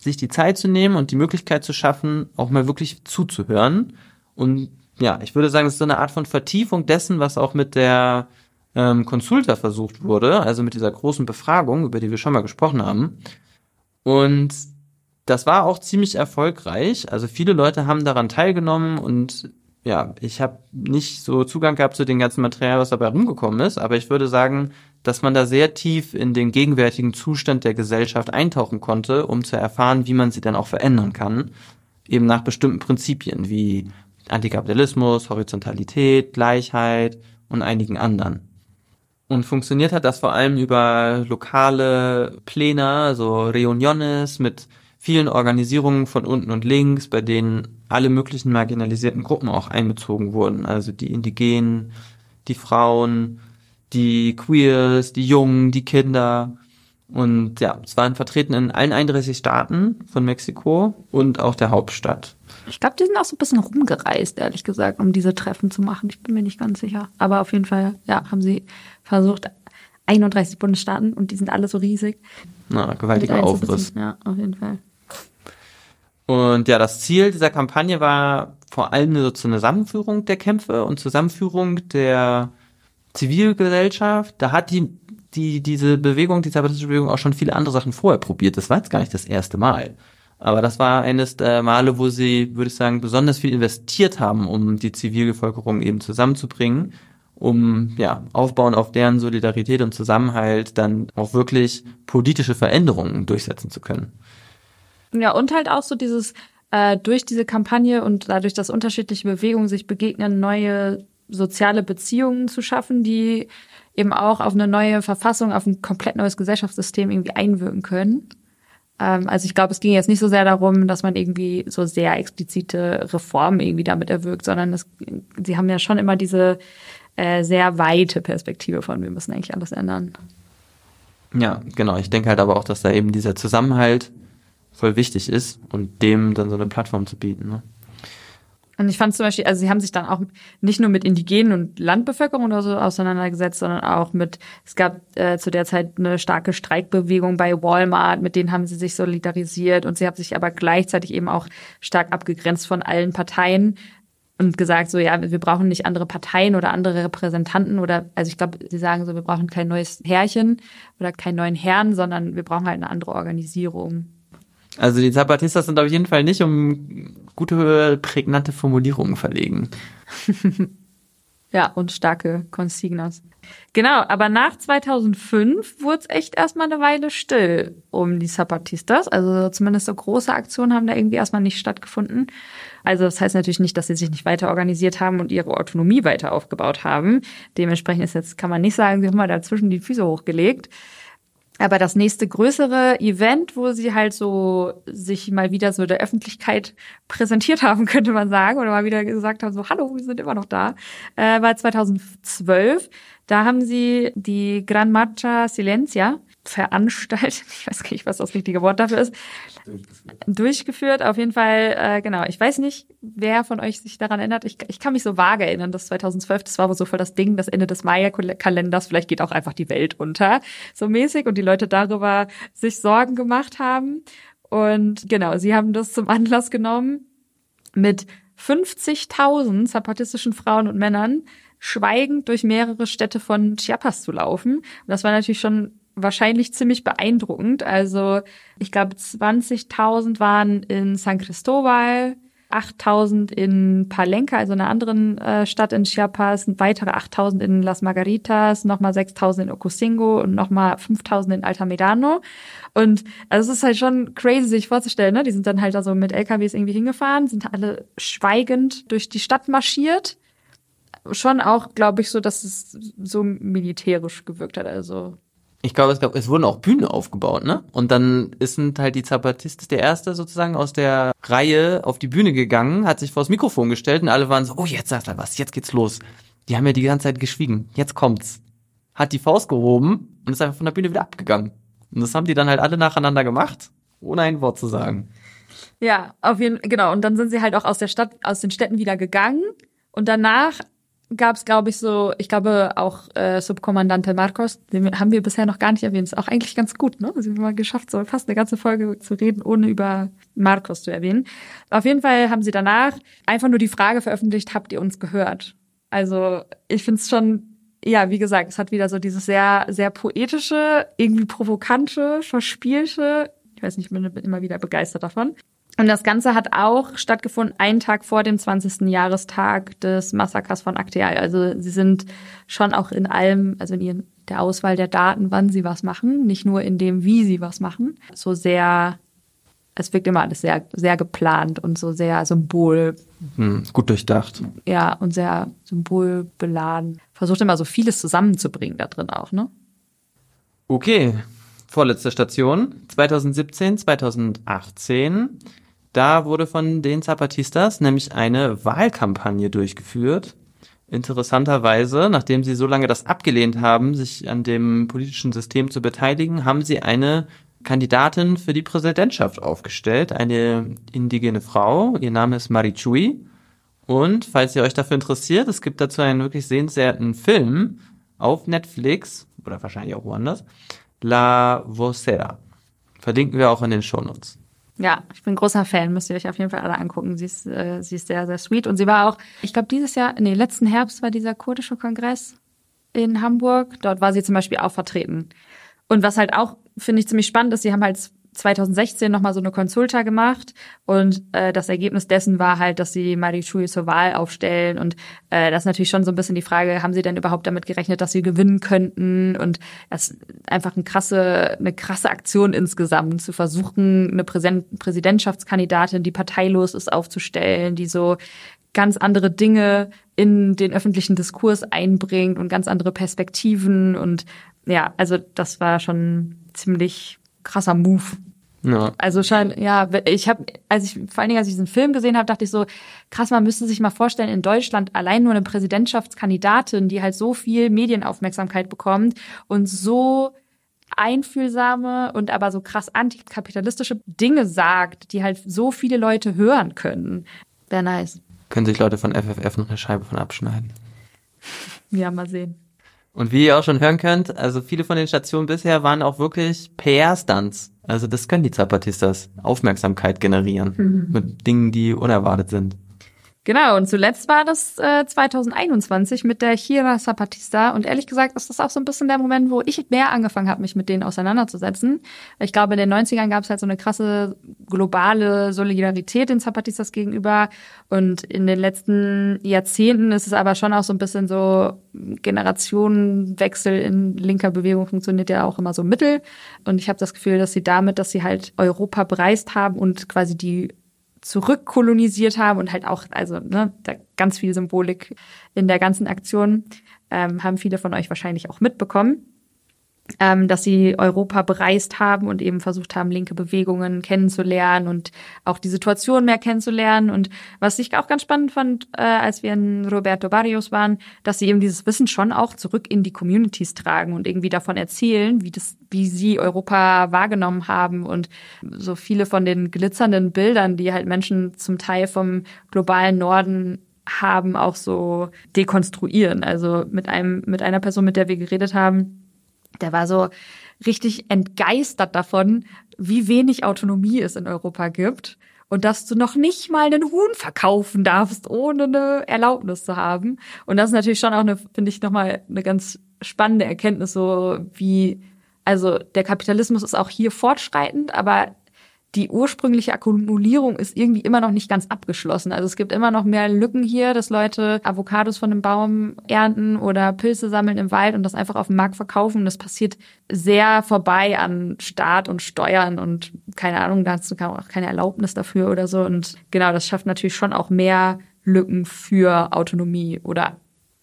sich die Zeit zu nehmen und die Möglichkeit zu schaffen, auch mal wirklich zuzuhören. Und ja, ich würde sagen, es ist so eine Art von Vertiefung dessen, was auch mit der ähm, Consulta versucht wurde, also mit dieser großen Befragung, über die wir schon mal gesprochen haben. Und das war auch ziemlich erfolgreich. Also viele Leute haben daran teilgenommen und ja, ich habe nicht so Zugang gehabt zu dem ganzen Material, was dabei rumgekommen ist, aber ich würde sagen, dass man da sehr tief in den gegenwärtigen Zustand der Gesellschaft eintauchen konnte, um zu erfahren, wie man sie dann auch verändern kann, eben nach bestimmten Prinzipien wie Antikapitalismus, Horizontalität, Gleichheit und einigen anderen. Und funktioniert hat das vor allem über lokale Pläne, so Reuniones mit vielen Organisierungen von unten und links, bei denen alle möglichen marginalisierten Gruppen auch einbezogen wurden. Also die Indigenen, die Frauen, die Queers, die Jungen, die Kinder. Und ja, es waren vertreten in allen 31 Staaten von Mexiko und auch der Hauptstadt. Ich glaube, die sind auch so ein bisschen rumgereist, ehrlich gesagt, um diese Treffen zu machen. Ich bin mir nicht ganz sicher. Aber auf jeden Fall, ja, haben sie versucht, 31 Bundesstaaten und die sind alle so riesig. Na, gewaltiger Aufriss. Ja, auf jeden Fall. Und ja, das Ziel dieser Kampagne war vor allem so eine Zusammenführung der Kämpfe und Zusammenführung der Zivilgesellschaft. Da hat die, die, diese Bewegung, die zappatistische Bewegung auch schon viele andere Sachen vorher probiert. Das war jetzt gar nicht das erste Mal. Aber das war eines der Male, wo sie, würde ich sagen, besonders viel investiert haben, um die Zivilbevölkerung eben zusammenzubringen, um ja aufbauen auf deren Solidarität und Zusammenhalt dann auch wirklich politische Veränderungen durchsetzen zu können. Ja, und halt auch so dieses, äh, durch diese Kampagne und dadurch, dass unterschiedliche Bewegungen sich begegnen, neue soziale Beziehungen zu schaffen, die eben auch auf eine neue Verfassung, auf ein komplett neues Gesellschaftssystem irgendwie einwirken können. Ähm, also ich glaube, es ging jetzt nicht so sehr darum, dass man irgendwie so sehr explizite Reformen irgendwie damit erwirkt, sondern es, sie haben ja schon immer diese äh, sehr weite Perspektive von, wir müssen eigentlich alles ändern. Ja, genau. Ich denke halt aber auch, dass da eben dieser Zusammenhalt voll wichtig ist und dem dann so eine Plattform zu bieten. Ne? Und ich fand zum Beispiel, also sie haben sich dann auch nicht nur mit Indigenen und Landbevölkerung oder so auseinandergesetzt, sondern auch mit, es gab äh, zu der Zeit eine starke Streikbewegung bei Walmart, mit denen haben sie sich solidarisiert und sie haben sich aber gleichzeitig eben auch stark abgegrenzt von allen Parteien und gesagt, so ja, wir brauchen nicht andere Parteien oder andere Repräsentanten oder, also ich glaube, sie sagen so, wir brauchen kein neues Herrchen oder keinen neuen Herrn, sondern wir brauchen halt eine andere Organisierung. Also die Zapatistas sind auf jeden Fall nicht um gute, prägnante Formulierungen verlegen. (laughs) ja, und starke Consignas. Genau, aber nach 2005 wurde es echt erstmal eine Weile still um die Zapatistas. Also zumindest so große Aktionen haben da irgendwie erstmal nicht stattgefunden. Also das heißt natürlich nicht, dass sie sich nicht weiter organisiert haben und ihre Autonomie weiter aufgebaut haben. Dementsprechend ist jetzt, kann man nicht sagen, sie haben mal dazwischen die Füße hochgelegt. Aber das nächste größere Event, wo sie halt so sich mal wieder so der Öffentlichkeit präsentiert haben, (laughs) könnte man sagen, oder mal wieder gesagt haben, so, hallo, wir sind immer noch da, äh, war 2012. Da haben sie die Gran Marcha Silencia veranstaltet, (laughs) ich weiß gar nicht, was das richtige Wort dafür ist, durchgeführt. durchgeführt. Auf jeden Fall, äh, genau. Ich weiß nicht, wer von euch sich daran erinnert. Ich, ich kann mich so vage erinnern, dass 2012, das war wohl so voll das Ding, das Ende des Maya-Kalenders, vielleicht geht auch einfach die Welt unter, so mäßig, und die Leute darüber sich Sorgen gemacht haben. Und genau, sie haben das zum Anlass genommen, mit 50.000 zapatistischen Frauen und Männern schweigend durch mehrere Städte von Chiapas zu laufen. Und das war natürlich schon wahrscheinlich ziemlich beeindruckend. Also ich glaube 20.000 waren in San Cristobal, 8.000 in Palenca, also einer anderen äh, Stadt in Chiapas, weitere 8.000 in Las Margaritas, nochmal 6.000 in Ocosingo und nochmal 5.000 in Altamirano. Und also es ist halt schon crazy, sich vorzustellen, ne? Die sind dann halt also mit LKWs irgendwie hingefahren, sind alle schweigend durch die Stadt marschiert. Schon auch, glaube ich, so, dass es so militärisch gewirkt hat. Also ich glaube, es, gab, es wurden auch Bühnen aufgebaut, ne? Und dann sind halt die Zapatistas der Erste sozusagen aus der Reihe auf die Bühne gegangen, hat sich vors Mikrofon gestellt und alle waren so, oh, jetzt sagt er was, jetzt geht's los. Die haben ja die ganze Zeit geschwiegen, jetzt kommt's. Hat die Faust gehoben und ist einfach von der Bühne wieder abgegangen. Und das haben die dann halt alle nacheinander gemacht, ohne ein Wort zu sagen. Ja, auf jeden Fall, genau. Und dann sind sie halt auch aus der Stadt, aus den Städten wieder gegangen. Und danach gab es, glaube ich, so, ich glaube auch äh, Subkommandante Marcos, den haben wir bisher noch gar nicht erwähnt. Ist auch eigentlich ganz gut, ne? Sie haben mal geschafft, so fast eine ganze Folge zu reden, ohne über Marcos zu erwähnen. Auf jeden Fall haben sie danach einfach nur die Frage veröffentlicht, habt ihr uns gehört? Also ich finde es schon, ja, wie gesagt, es hat wieder so dieses sehr, sehr poetische, irgendwie provokante, verspielte, ich weiß nicht, ich bin immer wieder begeistert davon. Und das Ganze hat auch stattgefunden einen Tag vor dem 20. Jahrestag des Massakers von Akteal. Also sie sind schon auch in allem, also in ihren, der Auswahl der Daten, wann sie was machen, nicht nur in dem, wie sie was machen, so sehr, es wirkt immer alles sehr, sehr geplant und so sehr symbol. Hm, gut durchdacht. Ja, und sehr symbolbeladen. Versucht immer so vieles zusammenzubringen da drin auch, ne? Okay, vorletzte Station, 2017, 2018. Da wurde von den Zapatistas nämlich eine Wahlkampagne durchgeführt. Interessanterweise, nachdem sie so lange das abgelehnt haben, sich an dem politischen System zu beteiligen, haben sie eine Kandidatin für die Präsidentschaft aufgestellt, eine indigene Frau. Ihr Name ist Marichui. Und falls ihr euch dafür interessiert, es gibt dazu einen wirklich sehenswerten Film auf Netflix oder wahrscheinlich auch woanders. La Vocera. Verlinken wir auch in den Shownotes. Ja, ich bin großer Fan, müsst ihr euch auf jeden Fall alle angucken. Sie ist, äh, sie ist sehr, sehr sweet. Und sie war auch, ich glaube, dieses Jahr, nee, letzten Herbst war dieser kurdische Kongress in Hamburg. Dort war sie zum Beispiel auch vertreten. Und was halt auch, finde ich, ziemlich spannend ist, sie haben halt 2016 nochmal so eine Konsulta gemacht und äh, das Ergebnis dessen war halt, dass sie Marichuy zur Wahl aufstellen und äh, das ist natürlich schon so ein bisschen die Frage, haben sie denn überhaupt damit gerechnet, dass sie gewinnen könnten und das ist einfach eine krasse, eine krasse Aktion insgesamt, zu versuchen, eine Präsidentschaftskandidatin, die parteilos ist, aufzustellen, die so ganz andere Dinge in den öffentlichen Diskurs einbringt und ganz andere Perspektiven und ja, also das war schon ziemlich krasser Move. Ja. Also schon, ja, ich habe, als ich vor allen Dingen, als ich diesen Film gesehen habe, dachte ich so, krass, man müsste sich mal vorstellen, in Deutschland allein nur eine Präsidentschaftskandidatin, die halt so viel Medienaufmerksamkeit bekommt und so einfühlsame und aber so krass antikapitalistische Dinge sagt, die halt so viele Leute hören können. Wäre nice. Können sich Leute von FFF noch eine Scheibe von abschneiden. Ja, mal sehen. Und wie ihr auch schon hören könnt, also viele von den Stationen bisher waren auch wirklich PR-Stunts. Also das können die Zapatistas. Aufmerksamkeit generieren. Mhm. Mit Dingen, die unerwartet sind. Genau, und zuletzt war das äh, 2021 mit der Hira Zapatista. Und ehrlich gesagt ist das auch so ein bisschen der Moment, wo ich mehr angefangen habe, mich mit denen auseinanderzusetzen. Ich glaube, in den 90ern gab es halt so eine krasse globale Solidarität den Zapatistas gegenüber. Und in den letzten Jahrzehnten ist es aber schon auch so ein bisschen so, Generationenwechsel in linker Bewegung funktioniert ja auch immer so mittel. Und ich habe das Gefühl, dass sie damit, dass sie halt Europa bereist haben und quasi die zurückkolonisiert haben und halt auch, also ne, da ganz viel Symbolik in der ganzen Aktion, ähm, haben viele von euch wahrscheinlich auch mitbekommen ähm, dass sie Europa bereist haben und eben versucht haben, linke Bewegungen kennenzulernen und auch die Situation mehr kennenzulernen. Und was ich auch ganz spannend fand, äh, als wir in Roberto Barrios waren, dass sie eben dieses Wissen schon auch zurück in die Communities tragen und irgendwie davon erzählen, wie das, wie sie Europa wahrgenommen haben und so viele von den glitzernden Bildern, die halt Menschen zum Teil vom globalen Norden haben, auch so dekonstruieren. Also mit einem, mit einer Person, mit der wir geredet haben, der war so richtig entgeistert davon, wie wenig Autonomie es in Europa gibt und dass du noch nicht mal einen Huhn verkaufen darfst, ohne eine Erlaubnis zu haben. Und das ist natürlich schon auch eine, finde ich, nochmal eine ganz spannende Erkenntnis, so wie, also der Kapitalismus ist auch hier fortschreitend, aber die ursprüngliche Akkumulierung ist irgendwie immer noch nicht ganz abgeschlossen. Also es gibt immer noch mehr Lücken hier, dass Leute Avocados von einem Baum ernten oder Pilze sammeln im Wald und das einfach auf dem Markt verkaufen. Das passiert sehr vorbei an Staat und Steuern und keine Ahnung, da hast du auch keine Erlaubnis dafür oder so. Und genau, das schafft natürlich schon auch mehr Lücken für Autonomie oder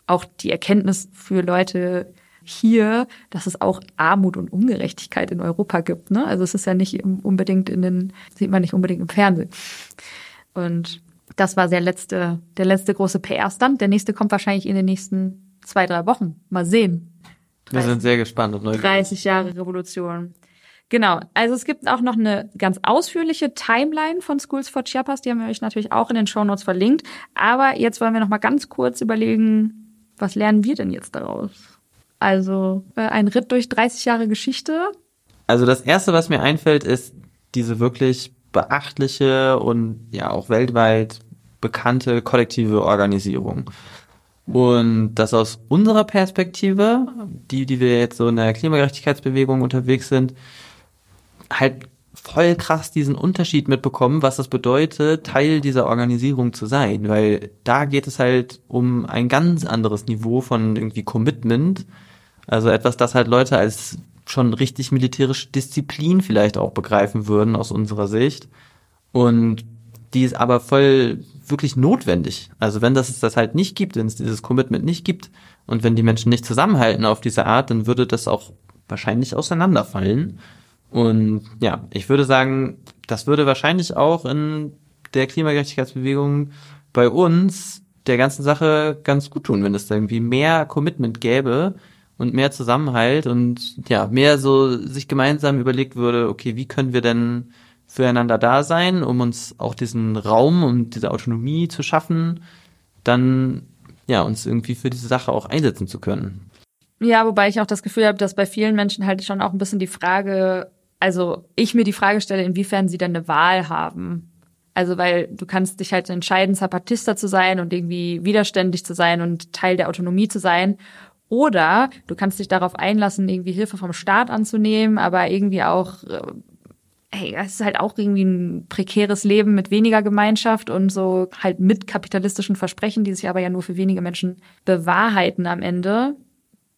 auch die Erkenntnis für Leute, hier, dass es auch Armut und Ungerechtigkeit in Europa gibt. Ne? Also es ist ja nicht unbedingt in den, sieht man nicht unbedingt im Fernsehen. Und das war der letzte, der letzte große PR-Stand. Der nächste kommt wahrscheinlich in den nächsten zwei, drei Wochen. Mal sehen. 30, Wir sind sehr gespannt. Und 30 Jahre Revolution. Genau, also es gibt auch noch eine ganz ausführliche Timeline von Schools for Chiapas, die haben wir euch natürlich auch in den Show Notes verlinkt. Aber jetzt wollen wir noch mal ganz kurz überlegen, was lernen wir denn jetzt daraus? Also äh, ein Ritt durch 30 Jahre Geschichte. Also das Erste, was mir einfällt, ist diese wirklich beachtliche und ja auch weltweit bekannte kollektive Organisierung. Und das aus unserer Perspektive, die, die wir jetzt so in der Klimagerechtigkeitsbewegung unterwegs sind, halt voll krass diesen Unterschied mitbekommen, was das bedeutet, Teil dieser Organisierung zu sein, weil da geht es halt um ein ganz anderes Niveau von irgendwie Commitment, also etwas, das halt Leute als schon richtig militärische Disziplin vielleicht auch begreifen würden aus unserer Sicht. Und die ist aber voll wirklich notwendig. Also wenn das das halt nicht gibt, wenn es dieses Commitment nicht gibt und wenn die Menschen nicht zusammenhalten auf diese Art, dann würde das auch wahrscheinlich auseinanderfallen. Und ja, ich würde sagen, das würde wahrscheinlich auch in der Klimagerechtigkeitsbewegung bei uns der ganzen Sache ganz gut tun, wenn es da irgendwie mehr Commitment gäbe, und mehr Zusammenhalt und ja, mehr so sich gemeinsam überlegt würde, okay, wie können wir denn füreinander da sein, um uns auch diesen Raum und diese Autonomie zu schaffen, dann ja, uns irgendwie für diese Sache auch einsetzen zu können. Ja, wobei ich auch das Gefühl habe, dass bei vielen Menschen halt schon auch ein bisschen die Frage, also ich mir die Frage stelle, inwiefern sie denn eine Wahl haben. Also weil du kannst dich halt entscheiden, Zapatista zu sein und irgendwie widerständig zu sein und Teil der Autonomie zu sein. Oder du kannst dich darauf einlassen, irgendwie Hilfe vom Staat anzunehmen, aber irgendwie auch äh, hey, es ist halt auch irgendwie ein prekäres Leben mit weniger Gemeinschaft und so halt mit kapitalistischen Versprechen, die sich aber ja nur für wenige Menschen bewahrheiten am Ende.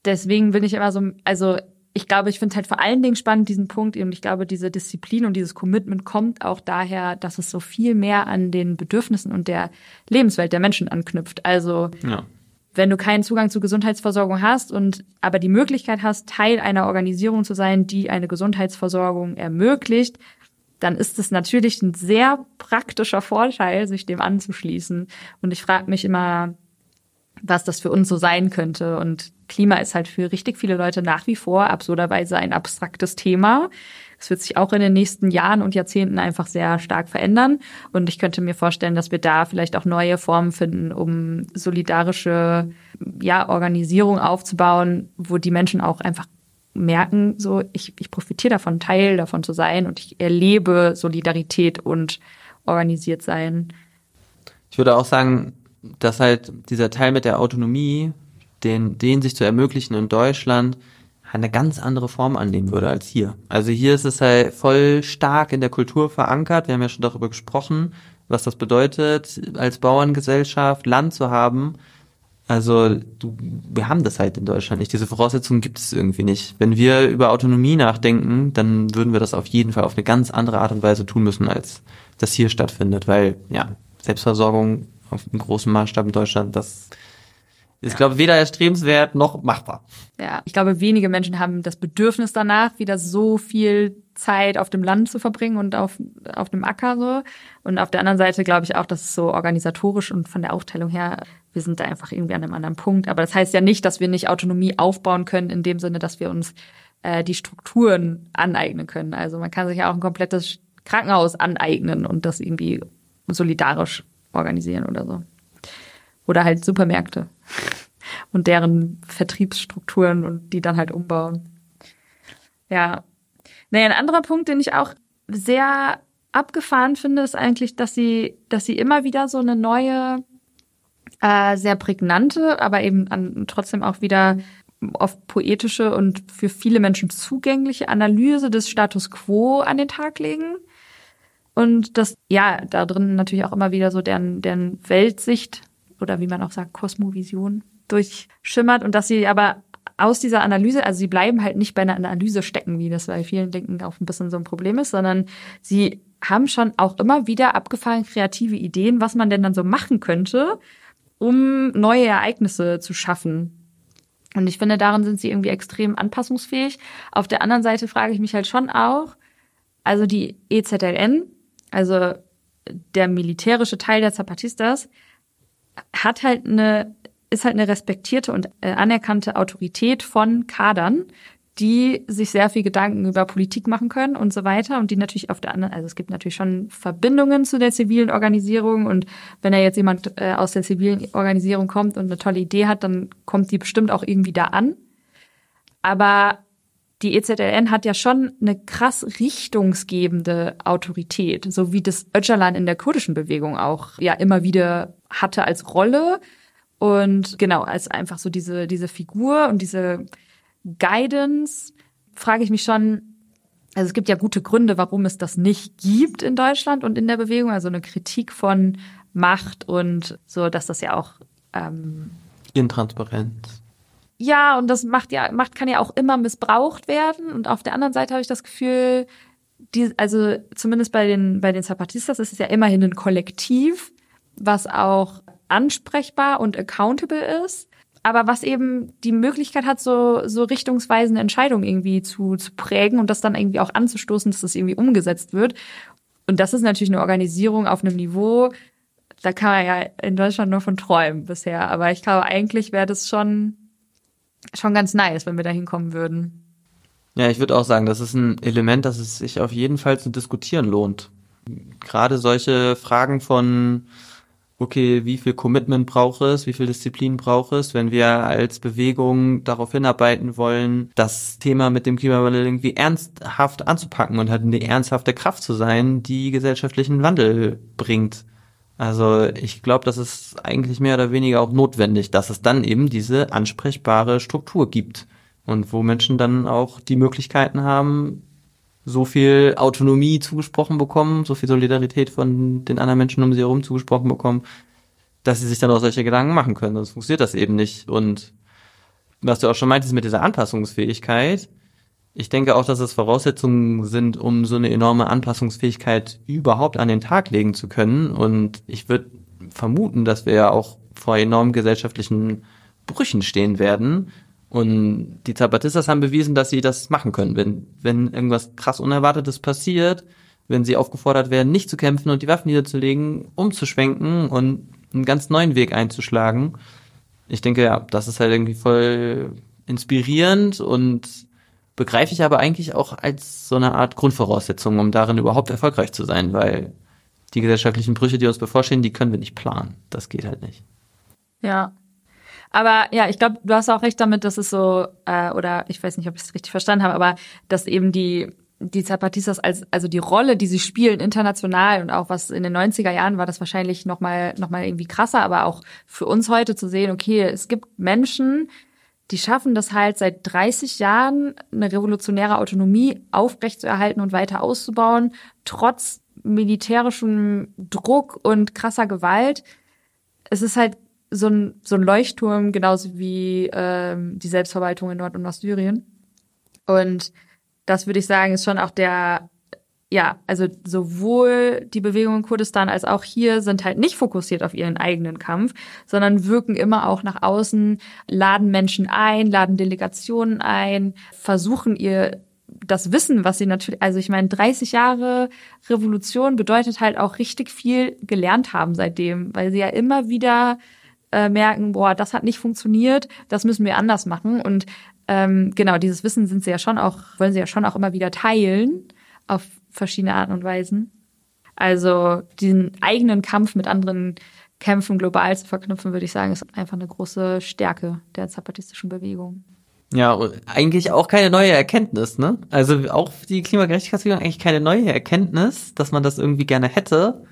Deswegen bin ich immer so, also ich glaube, ich finde halt vor allen Dingen spannend diesen Punkt und ich glaube, diese Disziplin und dieses Commitment kommt auch daher, dass es so viel mehr an den Bedürfnissen und der Lebenswelt der Menschen anknüpft. Also Ja. Wenn du keinen Zugang zu Gesundheitsversorgung hast und aber die Möglichkeit hast, Teil einer Organisation zu sein, die eine Gesundheitsversorgung ermöglicht, dann ist es natürlich ein sehr praktischer Vorteil, sich dem anzuschließen. Und ich frage mich immer, was das für uns so sein könnte. Und Klima ist halt für richtig viele Leute nach wie vor absurderweise ein abstraktes Thema. Es wird sich auch in den nächsten Jahren und Jahrzehnten einfach sehr stark verändern. Und ich könnte mir vorstellen, dass wir da vielleicht auch neue Formen finden, um solidarische ja, Organisierung aufzubauen, wo die Menschen auch einfach merken, so ich, ich profitiere davon, Teil davon zu sein und ich erlebe Solidarität und organisiert sein. Ich würde auch sagen, dass halt dieser Teil mit der Autonomie, den, den sich zu ermöglichen in Deutschland, eine ganz andere Form annehmen würde als hier. Also hier ist es halt voll stark in der Kultur verankert. Wir haben ja schon darüber gesprochen, was das bedeutet, als Bauerngesellschaft Land zu haben. Also du, wir haben das halt in Deutschland nicht. Diese Voraussetzungen gibt es irgendwie nicht. Wenn wir über Autonomie nachdenken, dann würden wir das auf jeden Fall auf eine ganz andere Art und Weise tun müssen, als das hier stattfindet. Weil, ja, Selbstversorgung auf einem großen Maßstab in Deutschland, das ist, glaube ich, weder erstrebenswert noch machbar. Ja, ich glaube, wenige Menschen haben das Bedürfnis danach, wieder so viel Zeit auf dem Land zu verbringen und auf, auf dem Acker so. Und auf der anderen Seite glaube ich auch, dass es so organisatorisch und von der Aufteilung her, wir sind da einfach irgendwie an einem anderen Punkt. Aber das heißt ja nicht, dass wir nicht Autonomie aufbauen können, in dem Sinne, dass wir uns äh, die Strukturen aneignen können. Also man kann sich ja auch ein komplettes Krankenhaus aneignen und das irgendwie solidarisch organisieren oder so. Oder halt Supermärkte (laughs) und deren Vertriebsstrukturen und die dann halt umbauen. Ja. Naja, ein anderer Punkt, den ich auch sehr abgefahren finde, ist eigentlich, dass sie, dass sie immer wieder so eine neue, äh, sehr prägnante, aber eben an, trotzdem auch wieder oft poetische und für viele Menschen zugängliche Analyse des Status quo an den Tag legen. Und das, ja, da drin natürlich auch immer wieder so deren, deren Weltsicht oder wie man auch sagt, Kosmovision durchschimmert und dass sie aber aus dieser Analyse, also sie bleiben halt nicht bei einer Analyse stecken, wie das bei vielen Denken auch ein bisschen so ein Problem ist, sondern sie haben schon auch immer wieder abgefahren kreative Ideen, was man denn dann so machen könnte, um neue Ereignisse zu schaffen. Und ich finde, darin sind sie irgendwie extrem anpassungsfähig. Auf der anderen Seite frage ich mich halt schon auch, also die EZLN, also der militärische Teil der Zapatistas, hat halt eine, ist halt eine respektierte und äh, anerkannte Autorität von Kadern, die sich sehr viel Gedanken über Politik machen können und so weiter und die natürlich auf der anderen, also es gibt natürlich schon Verbindungen zu der zivilen Organisierung und wenn da jetzt jemand äh, aus der zivilen Organisierung kommt und eine tolle Idee hat, dann kommt die bestimmt auch irgendwie da an. Aber die EZLN hat ja schon eine krass richtungsgebende Autorität, so wie das Öcalan in der kurdischen Bewegung auch ja immer wieder hatte als Rolle und genau als einfach so diese diese Figur und diese Guidance frage ich mich schon, also es gibt ja gute Gründe, warum es das nicht gibt in Deutschland und in der Bewegung, also eine Kritik von Macht und so, dass das ja auch ähm, Intransparenz. Ja, und das macht ja, Macht kann ja auch immer missbraucht werden. Und auf der anderen Seite habe ich das Gefühl, die, also zumindest bei den, bei den Zapatistas ist es ja immerhin ein Kollektiv, was auch ansprechbar und accountable ist. Aber was eben die Möglichkeit hat, so, so richtungsweisende Entscheidungen irgendwie zu, zu prägen und das dann irgendwie auch anzustoßen, dass das irgendwie umgesetzt wird. Und das ist natürlich eine Organisierung auf einem Niveau, da kann man ja in Deutschland nur von träumen bisher. Aber ich glaube, eigentlich wäre das schon, schon ganz nice, wenn wir da hinkommen würden. Ja, ich würde auch sagen, das ist ein Element, das es sich auf jeden Fall zu diskutieren lohnt. Gerade solche Fragen von, okay, wie viel Commitment braucht es, wie viel Disziplin braucht es, wenn wir als Bewegung darauf hinarbeiten wollen, das Thema mit dem Klimawandel irgendwie ernsthaft anzupacken und halt eine ernsthafte Kraft zu sein, die gesellschaftlichen Wandel bringt. Also ich glaube, das ist eigentlich mehr oder weniger auch notwendig, dass es dann eben diese ansprechbare Struktur gibt und wo Menschen dann auch die Möglichkeiten haben, so viel Autonomie zugesprochen bekommen, so viel Solidarität von den anderen Menschen um sie herum zugesprochen bekommen, dass sie sich dann auch solche Gedanken machen können. Sonst funktioniert das eben nicht. Und was du auch schon meintest mit dieser Anpassungsfähigkeit, ich denke auch, dass es Voraussetzungen sind, um so eine enorme Anpassungsfähigkeit überhaupt an den Tag legen zu können. Und ich würde vermuten, dass wir ja auch vor enormen gesellschaftlichen Brüchen stehen werden. Und die Zapatistas haben bewiesen, dass sie das machen können. Wenn, wenn irgendwas krass Unerwartetes passiert, wenn sie aufgefordert werden, nicht zu kämpfen und die Waffen niederzulegen, umzuschwenken und einen ganz neuen Weg einzuschlagen. Ich denke, ja, das ist halt irgendwie voll inspirierend und begreife ich aber eigentlich auch als so eine Art Grundvoraussetzung, um darin überhaupt erfolgreich zu sein, weil die gesellschaftlichen Brüche, die uns bevorstehen, die können wir nicht planen. Das geht halt nicht. Ja. Aber ja, ich glaube, du hast auch recht damit, dass es so, äh, oder ich weiß nicht, ob ich es richtig verstanden habe, aber dass eben die die Zapatistas als also die Rolle, die sie spielen international und auch was in den 90er Jahren war das wahrscheinlich noch mal noch mal irgendwie krasser, aber auch für uns heute zu sehen, okay, es gibt Menschen, die schaffen das halt seit 30 Jahren eine revolutionäre Autonomie aufrechtzuerhalten und weiter auszubauen, trotz militärischem Druck und krasser Gewalt. Es ist halt so ein, so ein Leuchtturm, genauso wie ähm, die Selbstverwaltung in Nord- und Ostsyrien. Und das würde ich sagen, ist schon auch der, ja, also sowohl die Bewegung in Kurdistan als auch hier sind halt nicht fokussiert auf ihren eigenen Kampf, sondern wirken immer auch nach außen, laden Menschen ein, laden Delegationen ein, versuchen ihr das Wissen, was sie natürlich, also ich meine, 30 Jahre Revolution bedeutet halt auch richtig viel gelernt haben seitdem, weil sie ja immer wieder äh, merken, boah, das hat nicht funktioniert, das müssen wir anders machen. Und ähm, genau, dieses Wissen sind sie ja schon auch, wollen sie ja schon auch immer wieder teilen auf verschiedene Arten und Weisen. Also diesen eigenen Kampf mit anderen Kämpfen global zu verknüpfen, würde ich sagen, ist einfach eine große Stärke der zapatistischen Bewegung. Ja, eigentlich auch keine neue Erkenntnis, ne? Also auch die Klimagerechtigkeitsbewegung eigentlich keine neue Erkenntnis, dass man das irgendwie gerne hätte.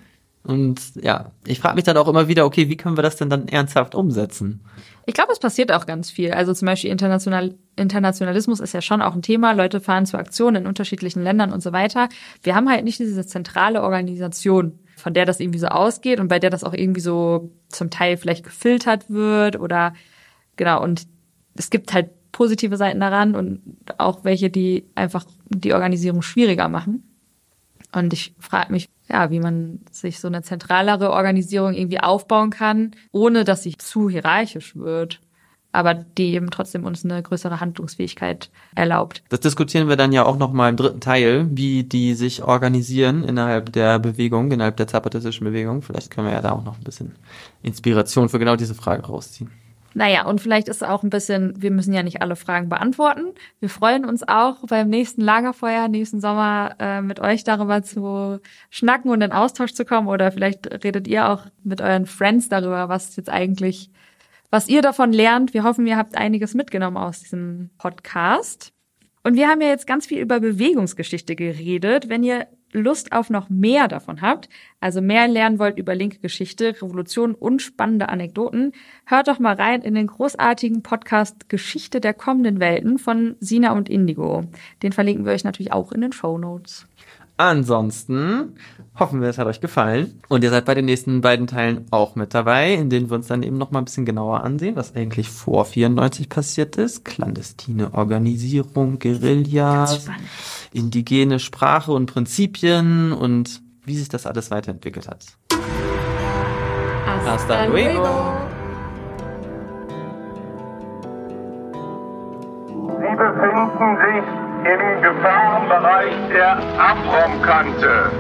Und ja, ich frage mich dann auch immer wieder, okay, wie können wir das denn dann ernsthaft umsetzen? Ich glaube, es passiert auch ganz viel. Also zum Beispiel International, Internationalismus ist ja schon auch ein Thema. Leute fahren zu Aktionen in unterschiedlichen Ländern und so weiter. Wir haben halt nicht diese zentrale Organisation, von der das irgendwie so ausgeht und bei der das auch irgendwie so zum Teil vielleicht gefiltert wird oder genau. Und es gibt halt positive Seiten daran und auch welche, die einfach die Organisierung schwieriger machen. Und ich frage mich, ja, wie man sich so eine zentralere Organisierung irgendwie aufbauen kann, ohne dass sie zu hierarchisch wird, aber die eben trotzdem uns eine größere Handlungsfähigkeit erlaubt. Das diskutieren wir dann ja auch noch mal im dritten Teil, wie die sich organisieren innerhalb der Bewegung, innerhalb der zapatistischen Bewegung. Vielleicht können wir ja da auch noch ein bisschen Inspiration für genau diese Frage rausziehen. Naja, und vielleicht ist auch ein bisschen, wir müssen ja nicht alle Fragen beantworten. Wir freuen uns auch beim nächsten Lagerfeuer, nächsten Sommer äh, mit euch darüber zu schnacken und in Austausch zu kommen. Oder vielleicht redet ihr auch mit euren Friends darüber, was jetzt eigentlich, was ihr davon lernt. Wir hoffen, ihr habt einiges mitgenommen aus diesem Podcast. Und wir haben ja jetzt ganz viel über Bewegungsgeschichte geredet. Wenn ihr Lust auf noch mehr davon habt, also mehr lernen wollt über linke Geschichte, Revolution und spannende Anekdoten, hört doch mal rein in den großartigen Podcast Geschichte der kommenden Welten von Sina und Indigo. Den verlinken wir euch natürlich auch in den Show Notes. Ansonsten hoffen wir, es hat euch gefallen. Und ihr seid bei den nächsten beiden Teilen auch mit dabei, in denen wir uns dann eben noch mal ein bisschen genauer ansehen, was eigentlich vor 94 passiert ist. Clandestine Organisierung, Guerillas, indigene Sprache und Prinzipien und wie sich das alles weiterentwickelt hat. Hasta luego. Sie befinden sich im Gefahrenbereich der Abraumkante.